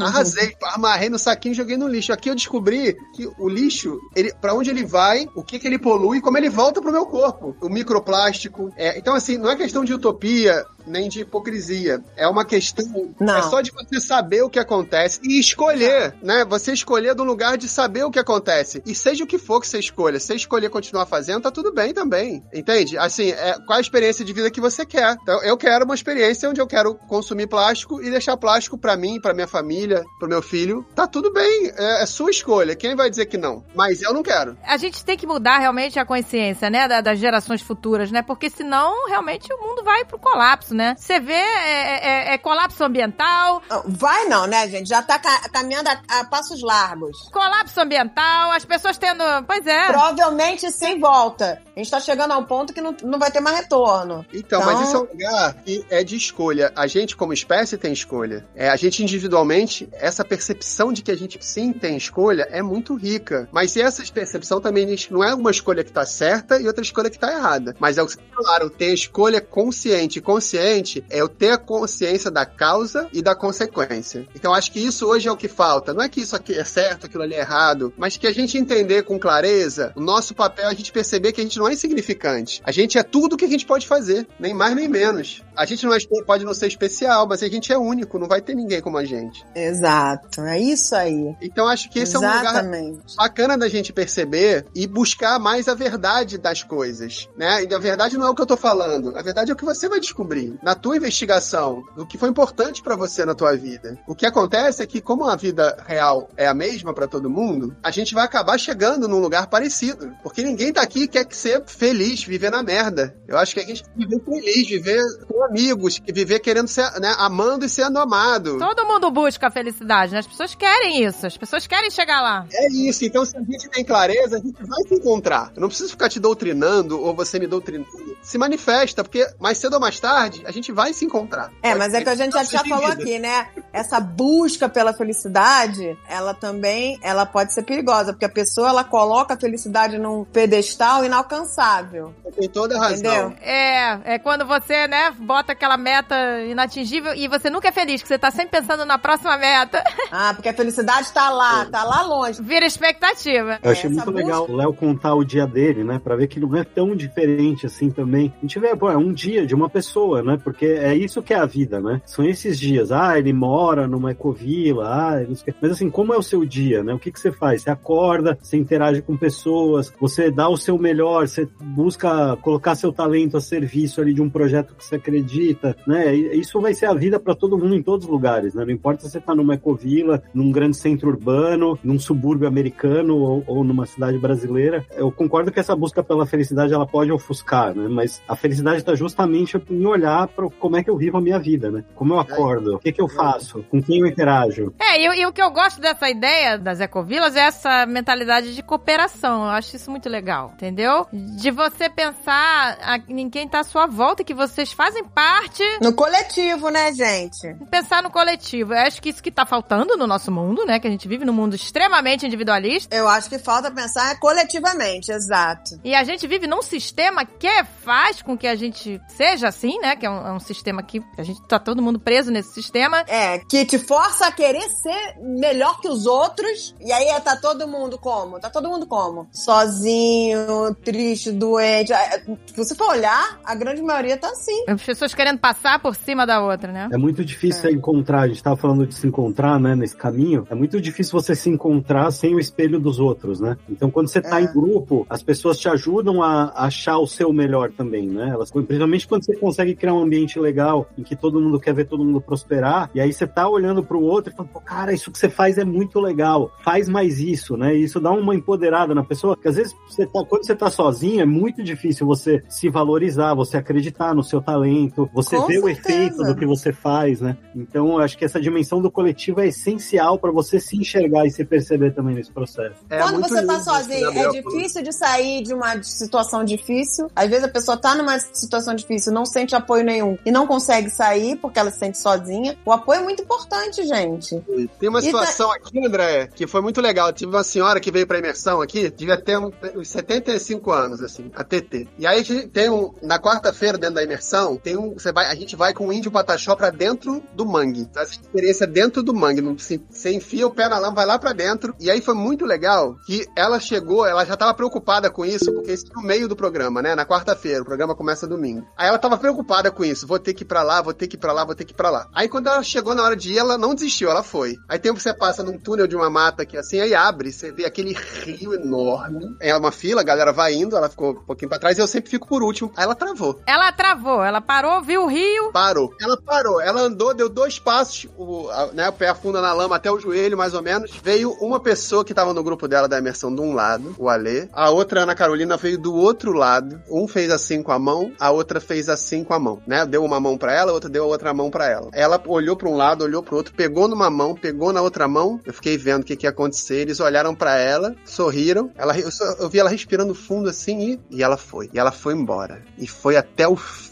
Arrasei, amarrei no saquinho e joguei no lixo. Aqui eu descobri que o lixo, ele, para onde ele vai, o que que ele polui como ele volta pro meu corpo. O microplástico. É, então, assim, não é questão de utopia nem de hipocrisia. É uma questão. Não. É só de você saber o que acontece e escolher, né? Você escolher do lugar de saber o que acontece. E seja o que for que você escolha, se você escolher continuar fazendo, tá tudo bem também. Entende? Assim, é, qual a experiência de vida que você quer? Então, eu quero uma experiência onde eu quero consumir plástico e deixar plástico pra mim, pra minha família, pro meu filho. Tá tudo bem. É, é sua escolha. Quem vai dizer que não? Mas eu não quero. A gente tem que mudar realmente a consciência, né, da- das gerações futuras, né? Porque senão realmente o mundo vai pro colapso, né? Você vê é, é- é colapso ambiental, Vai não, né, gente? Já tá ca- caminhando a, a passos largos. colapso ambiental, as pessoas tendo, pois é. Provavelmente sem volta. A gente tá chegando a um ponto que não, não vai ter mais retorno. Então, Então- mas isso é um lugar que é de escolha. A gente, como espécie, tem escolha. É, a gente, individualmente, essa percepção de que a gente sim tem escolha é muito rica. Mas essa percepção também não é uma escolha que tá certa e outra escolha que tá errada. Mas é o que você claro, ter a escolha consciente. E consciente é eu ter a consciência da causa e da consequência. Então, acho que isso hoje é o que falta. Não é que isso aqui é certo, aquilo ali é errado, mas que a gente entender com clareza o nosso papel, é a gente perceber que a gente não é insignificante. A gente é tudo o que a gente pode fazer, nem mais nem menos. A gente não é, pode não ser especial, mas a gente é único, não vai ter ninguém como a gente. Exato. É isso aí. Então acho que esse é um lugar Exatamente. bacana da gente perceber e buscar mais a verdade das coisas, né? E a verdade não é o que eu tô falando, a verdade é que você vai descobrir na tua investigação, o que foi importante pra você na tua vida. O que acontece é que como a vida real é a mesma pra todo mundo, a gente vai acabar chegando num lugar parecido, porque ninguém tá aqui e quer ser feliz, viver na merda. Eu acho que a gente tem que viver feliz, viver com amigos, que viver querendo ser, né, amando e sendo amado. Todo mundo busca a felicidade, né? As pessoas querem isso, as pessoas querem chegar lá. É isso, então se a gente tem clareza, a gente vai se encontrar. Eu não preciso ficar te doutrinando ou você me doutrinando. Se manifesta, porque mais cedo ou mais tarde a gente vai se encontrar. É, mas é que a gente já, já falou aqui, né? Essa busca pela felicidade, ela também, ela pode ser perigosa, porque a pessoa, ela coloca a felicidade num pedestal inalcançável. Tem toda a razão. Entendeu? É, é quando você, né, bota aquela meta inatingível e você nunca é feliz, que você tá sempre pensando na próxima meta. Ah, porque a felicidade tá lá, tá lá longe. Vira expectativa. Eu achei Essa muito busca- legal o Léo contar o dia dele, né? Pra ver que não é tão diferente assim também. A gente vê, pô, é um dia de uma pessoa, né? Porque é isso que é a vida, né? São esses dias. Ah, ele mora numa ecovila, ah, não sei. Mas assim, como é o seu dia, né? O que, que você faz? Você acorda, você interage com pessoas, você dá o seu melhor, você busca colocar seu talento a serviço ali de um projeto que você acredita, né? Isso vai ser a vida para todo mundo em todos os lugares, né? Não importa se você tá numa ecovila, num grande centro urbano, num subúrbio americano ou, ou numa cidade brasileira. Eu concordo que essa busca pela felicidade ela pode ofuscar, né? Mas a felicidade está justamente em olhar para como é que eu vivo a minha vida, né? Como eu acordo, o que que eu faço, com quem eu interajo. É, e, o- e o que eu gosto dessa ideia das ecovilas é essa mentalidade de cooperação. Eu acho isso muito legal, entendeu? De você pensar em quem tá à sua volta, que vocês fazem parte, No coletivo, né, gente? pensar no coletivo. Eu acho que isso que tá faltando no nosso mundo, né? Que a gente vive num mundo extremamente individualista. Eu acho que falta pensar coletivamente, exato. E a gente vive num sistema que faz com que a gente seja assim, né? Que é um, é um sistema que a gente tá todo mundo preso nesse sistema. É, que te força a querer ser melhor que os outros. E aí tá todo mundo como? Tá todo mundo como? Sozinho, triste, doente. É, Se você for olhar, a grande maioria tá assim. As pessoas querendo passar por cima da outra, né? É muito difícil você encontrar, a gente tava falando de se encontrar, né, nesse caminho. É muito difícil você se encontrar sem o espelho dos outros, né? Então, quando você tá É. em grupo, as pessoas te ajudam a achar o seu melhor também, né? Elas, principalmente quando você consegue criar um ambiente legal em que todo mundo quer ver todo mundo prosperar, e aí você tá olhando pro outro e falando, pô, cara, isso que você faz é muito legal. Faz mais isso, né? E isso dá uma empoderada na pessoa, porque às vezes você tá, quando você tá sozinho, é muito difícil você se valorizar, você acreditar no seu talento, você Com ver o certeza. efeito do que você faz, né? Então, eu acho que essa dimensão do coletivo é essencial para você se enxergar e se perceber também nesse processo. É Quando você tá sozinho, o é difícil de sair de uma situação difícil. Às vezes a pessoa tá numa situação difícil, não sente apoio nenhum e não consegue sair porque ela se sente sozinha. O apoio é muito importante, gente. Tem uma tá- situação aqui, André, que foi muito legal. Tive uma senhora que veio pra imersão aqui, devia ter um- uns 75 anos, assim, a TT. E aí a gente tem um. Na quarta-feira, dentro da imersão, tem um. Você vai, a gente vai com o índio pataxó pra dentro do mangue. Essa experiência dentro do mangue. Não, se, você enfia o pé na lama, vai lá pra dentro. E aí foi muito legal que ela chegou, ela já tava preocupada com isso, porque isso é no meio do programa, né? Na quarta-feira, o programa começa domingo. Aí ela tava preocupada com isso. Vou ter que ir pra lá, vou ter que ir pra lá, vou ter que ir pra lá. Aí quando ela chegou na hora de ir, ela não desistiu, ela foi. Aí tem você passa num túnel de uma mata aqui assim, aí abre, você vê aquele rio enorme. É uma fila, a galera vai indo, ela ficou um pouquinho pra trás e eu sempre fico por último. Aí ela travou. Ela travou, ela parou, viu o rio. Parou. Ela parou. Ela andou, deu dois passos, o, a- né, o pé afunda na lama até o joelho, mais ou menos. Veio uma pessoa que tava no grupo dela da imersão de um lado, o Alê. A outra, Ana Carolina, veio do outro lado. Um fez assim com a mão, a outra fez assim com a mão, né? Deu uma mão pra ela, outra deu a outra mão pra ela. Ela olhou pra um lado, olhou pro outro, pegou numa mão, pegou na outra mão. Eu fiquei vendo o que, que ia acontecer. Eles olharam pra ela, sorriram. Ela, eu, eu vi ela respirando fundo assim e, e ela foi. E ela foi embora. E foi até o fim.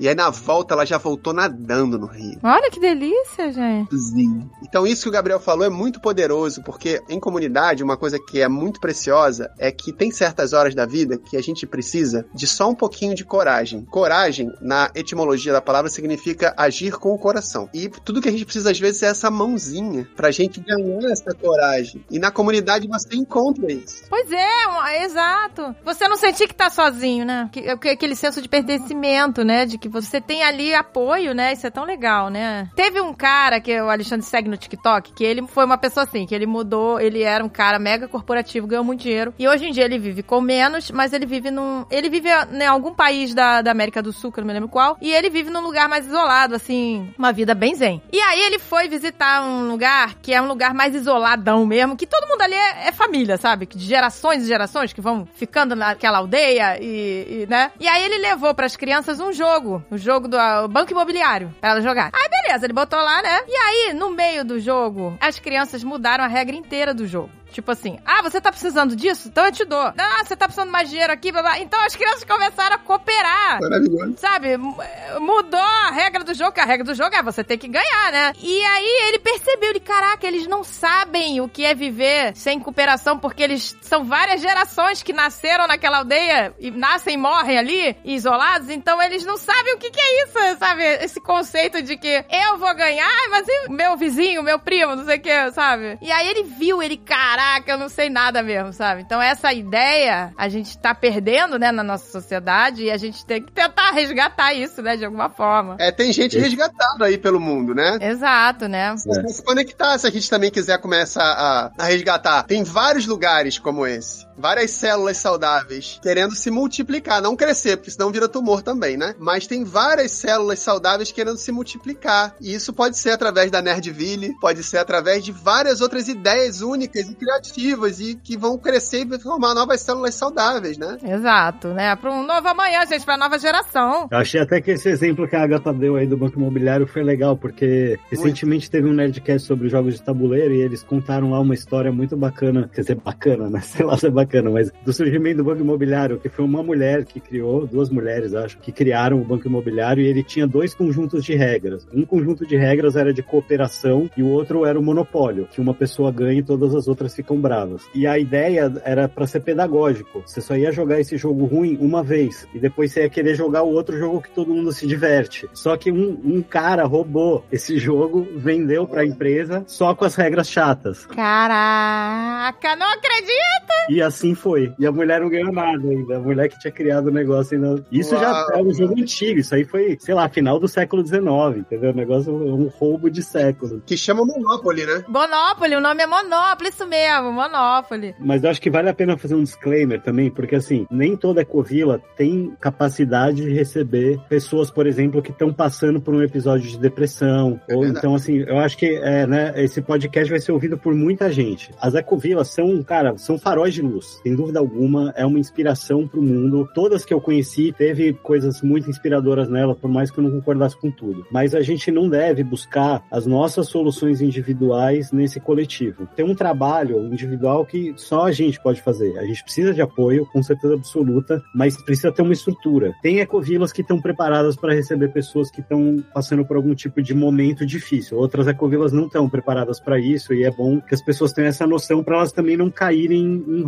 E aí na volta ela já voltou nadando no rio. Olha que delícia, gente. Então isso que o Gabriel falou é muito poderoso, porque em comunidade uma coisa que é muito preciosa é que tem certas horas da vida que a gente precisa de só um pouquinho de coragem. Coragem, na etimologia da palavra, significa agir com o coração. E tudo que a gente precisa às vezes é essa mãozinha pra gente ganhar essa coragem. E na comunidade você encontra isso. Pois é, exato. Você não sentir que tá sozinho, né? Que- aquele senso de pertencimento, né? De que você tem ali apoio, né? Isso é tão legal, né? Teve um cara que o Alexandre segue no TikTok, que ele foi uma pessoa assim, que ele mudou, ele era um cara mega corporativo, ganhou muito dinheiro. E hoje em dia ele vive com menos, mas ele vive num. Ele vive em algum país da, da América do Sul, que eu não me lembro qual. E ele vive num lugar mais isolado, assim, uma vida bem zen. E aí ele foi visitar um lugar que é um lugar mais isoladão mesmo, que todo mundo ali é, é família, sabe? De gerações e gerações que vão ficando naquela aldeia e, e, né? E aí ele levou pras crianças um jogo, o jogo do ah, Banco Imobiliário, pra elas jogar. Aí beleza, ele botou lá, né? E aí, no meio do jogo, as crianças mudaram a regra inteira do jogo. Tipo assim, ah, você tá precisando disso? Então eu te dou. Ah, você tá precisando de mais dinheiro aqui, blá, blá. Então as crianças começaram a cooperar. Maravilhoso. Sabe, mudou a regra do jogo, que a regra do jogo é você ter que ganhar, né? E aí ele percebeu, ele, caraca, eles não sabem o que é viver sem cooperação, porque eles são várias gerações que nasceram naquela aldeia e nascem e morrem ali, isolados, então eles não sabem o que, que é isso, sabe? Esse conceito de que eu vou ganhar, mas e meu vizinho, meu primo, não sei o que, sabe? E aí ele viu, ele, caraca, eu não sei nada mesmo, sabe? Então essa ideia a gente tá perdendo, né, na nossa sociedade e a gente tem que tentar resgatar isso, né, de alguma forma. É, tem gente resgatada aí pelo mundo, né? Exato, né? Vai se conectar se a gente também quiser começar a, a resgatar. Tem vários lugares como esse. Várias células saudáveis querendo se multiplicar, não crescer, porque senão vira tumor também, né? Mas tem várias células saudáveis querendo se multiplicar. E isso pode ser através da Nerdville, pode ser através de várias outras ideias únicas e criativas e que vão crescer e formar novas células saudáveis, né? Exato, né? Para um novo amanhã, gente, pra nova geração. Eu achei até que esse exemplo que a Agatha deu aí do Banco Imobiliário foi legal, porque recentemente teve um Nerdcast sobre jogos de tabuleiro e eles contaram lá uma história muito bacana, quer dizer, bacana, né? Sei lá se é bacana, mas do surgimento do Banco Imobiliário, que foi uma mulher que criou, duas mulheres, acho, que criaram o Banco Imobiliário e ele tinha dois conjuntos de regras. Um conjunto de regras era de cooperação e o outro era o monopólio, que uma pessoa ganha e todas as outras ficam bravas. E a ideia era para ser pedagógico. Você só ia jogar esse jogo ruim uma vez e depois você ia querer jogar o outro jogo que todo mundo se diverte. Só que um, um cara roubou esse jogo, vendeu para a empresa só com as regras chatas. Caraca, não acredito! E assim foi. E a mulher não ganhou nada ainda. A mulher que tinha criado o negócio ainda. Isso já Uau. é um jogo antigo. Isso aí foi, sei lá, final do século XIX, entendeu? O negócio é um roubo de século. Que chama Monopoly, né? Monopoly, o nome é Monopoly, isso mesmo, Monopoly. Mas eu acho que vale a pena fazer um disclaimer também, porque assim, nem toda ecovila tem capacidade de receber pessoas, por exemplo, que estão passando por um episódio de depressão. É ou verdade. então, assim, eu acho que é, né, esse podcast vai ser ouvido por muita gente. As ecovilas são, cara, são faróis de luz. Sem dúvida alguma, é uma inspiração pro mundo. Todas que eu conheci teve coisas muito inspiradoras nela, por mais que eu não concordasse com tudo. Mas a gente não deve buscar as nossas soluções individuais nesse coletivo. Tem um trabalho individual que só a gente pode fazer. A gente precisa de apoio, com certeza absoluta, mas precisa ter uma estrutura. Tem ecovilas que estão preparadas para receber pessoas que estão passando por algum tipo de momento difícil. Outras ecovilas não estão preparadas para isso e é bom que as pessoas tenham essa noção para elas também não caírem em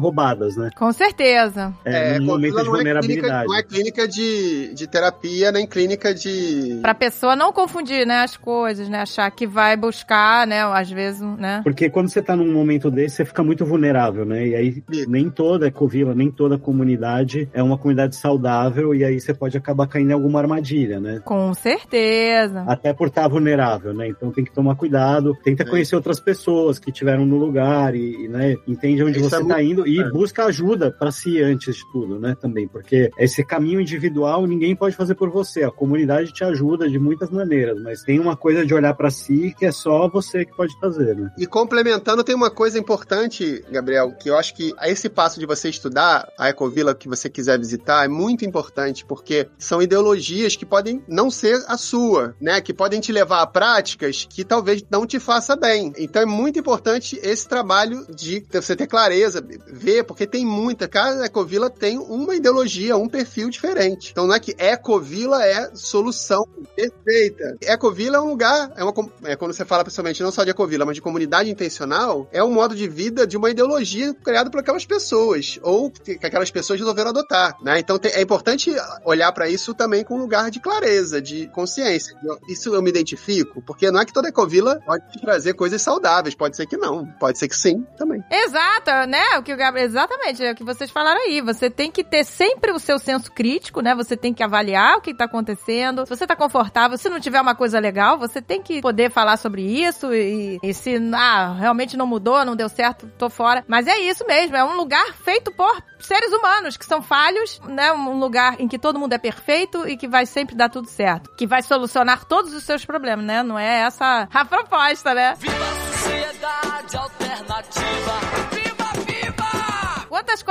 né? Com certeza. É, num momento Covila de não é clínica, vulnerabilidade. não é clínica de, de terapia, nem clínica de. Pra pessoa não confundir, né, as coisas, né? Achar que vai buscar, né, às vezes, né? Porque quando você tá num momento desse, você fica muito vulnerável, né? E aí nem toda ecovila, nem toda comunidade é uma comunidade saudável e aí você pode acabar caindo em alguma armadilha, né? Com certeza. Até por estar vulnerável, né? Então tem que tomar cuidado, tenta É. conhecer outras pessoas que estiveram no lugar e, e, né, entende onde Isso você é tá muito indo e importante. Busca ajuda para si antes de tudo, né? Também, porque esse caminho individual ninguém pode fazer por você. A comunidade te ajuda de muitas maneiras, mas tem uma coisa de olhar para si que é só você que pode fazer, né? E complementando, tem uma coisa importante, Gabriel, que eu acho que esse passo de você estudar a Ecovila que você quiser visitar é muito importante, porque são ideologias que podem não ser a sua, né? Que podem te levar a práticas que talvez não te faça bem. Então é muito importante esse trabalho de você ter clareza, ver, porque tem muita. Cada Ecovila tem uma ideologia, um perfil diferente. Então não é que Ecovila é solução perfeita. Ecovila é um lugar, é uma, é, quando você fala principalmente não só de ecovila, mas de comunidade intencional, é um modo de vida de uma ideologia criada por aquelas pessoas, ou que que aquelas pessoas resolveram adotar, né? Então é importante olhar para isso também com um lugar de clareza, de consciência. Eu- Isso eu me identifico, porque não é que toda ecovila pode trazer coisas saudáveis, pode ser que não, pode ser que sim, também. Exato, né? O que o Gabriel, exatamente, é o que vocês falaram aí. Você tem que ter sempre o seu senso crítico, né? Você tem que avaliar o que tá acontecendo. Se você tá confortável, se não tiver uma coisa legal, você tem que poder falar sobre isso e, e se ah, realmente não mudou, não deu certo, tô fora. Mas é isso mesmo, é um lugar feito por seres humanos que são falhos, né? Um lugar em que todo mundo é perfeito e que vai sempre dar tudo certo, que vai solucionar todos os seus problemas, né? Não é essa a proposta, né? Viva a sociedade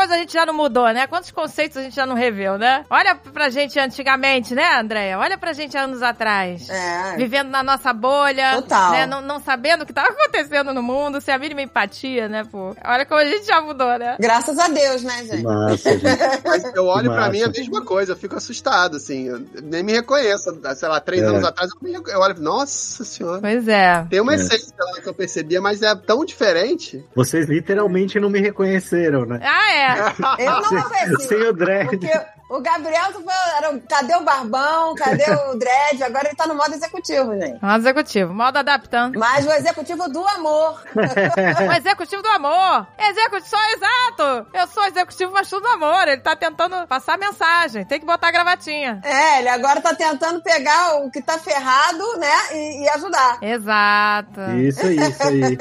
coisas a gente já não mudou, né? Quantos conceitos a gente já não reveu, né? Olha pra gente antigamente, né, Andréia? Olha pra gente anos atrás. É. Vivendo na nossa bolha, Total. né? Não, não sabendo o que tava acontecendo no mundo, sem a mínima empatia, né, pô? Olha como a gente já mudou, né? Graças a Deus, né, gente? massa, gente. Mas eu olho pra mim a massa. mesma coisa, eu fico assustado, assim, eu nem me reconheço. Sei lá, três É. anos atrás eu, me- eu olho, nossa senhora. Pois é. Tem uma É. essência lá que eu percebia, mas é tão diferente. Vocês literalmente não me reconheceram, né? Ah, é. Eu não conheci. sem o dread. Porque o Gabriel tu foi- era, o- cadê o barbão? Cadê o dread? Agora ele tá no modo executivo, gente. Um executivo, modo adaptando. Mas o executivo do amor. Um executivo do amor. Executivo, só exato. Eu sou executivo, mas tudo do amor. Ele tá tentando passar mensagem. Tem que botar a gravatinha. É, ele agora tá tentando pegar o que tá ferrado, né? E, e ajudar. Exato. Isso aí, isso aí.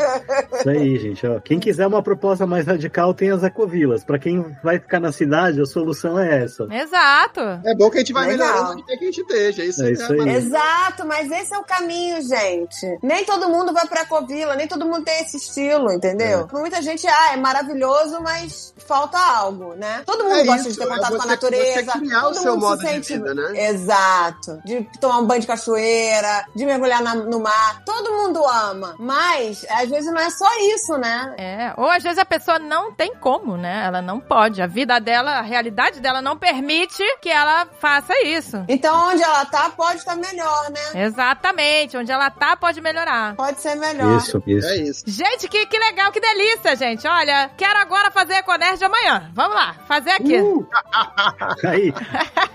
Isso aí, gente. Ó. Quem quiser uma proposta mais radical, tem as ecovilas. Pra quem vai ficar na cidade, a solução é essa. Exato. É bom que a gente vai Legal. melhorando quer que a gente esteja. Isso, É isso aí. Exato, mas esse é o caminho, gente. Nem todo mundo vai pra Covila, nem todo mundo tem esse estilo, entendeu? Muita gente, ah, é maravilhoso, mas falta algo, né? Todo mundo É gosta isso, de ter é contato com a você- natureza. você criar o todo seu mundo modo se de sente... vida, né? Exato. De tomar um banho de cachoeira, de mergulhar na- no mar. Todo mundo ama. Mas, às vezes, não é só isso, né? É, ou às vezes a pessoa não tem como, né? Ela não pode. A vida dela, a realidade dela não permite que ela faça isso. Então, onde ela tá, pode estar melhor, né? Exatamente. Onde ela tá, pode melhorar. Pode ser melhor. Isso, isso. É isso. Gente, que, que legal, que delícia, gente. Olha, quero agora fazer a Econerd amanhã. Vamos lá, fazer aqui. Uh! Aí,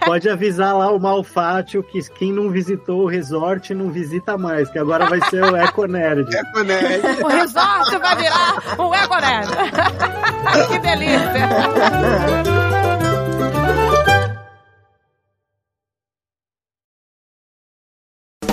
pode avisar lá o Malfátio que quem não visitou o resort não visita mais, que agora vai ser o Eco Nerd. Né? O resort vai virar um Econerd. que delícia.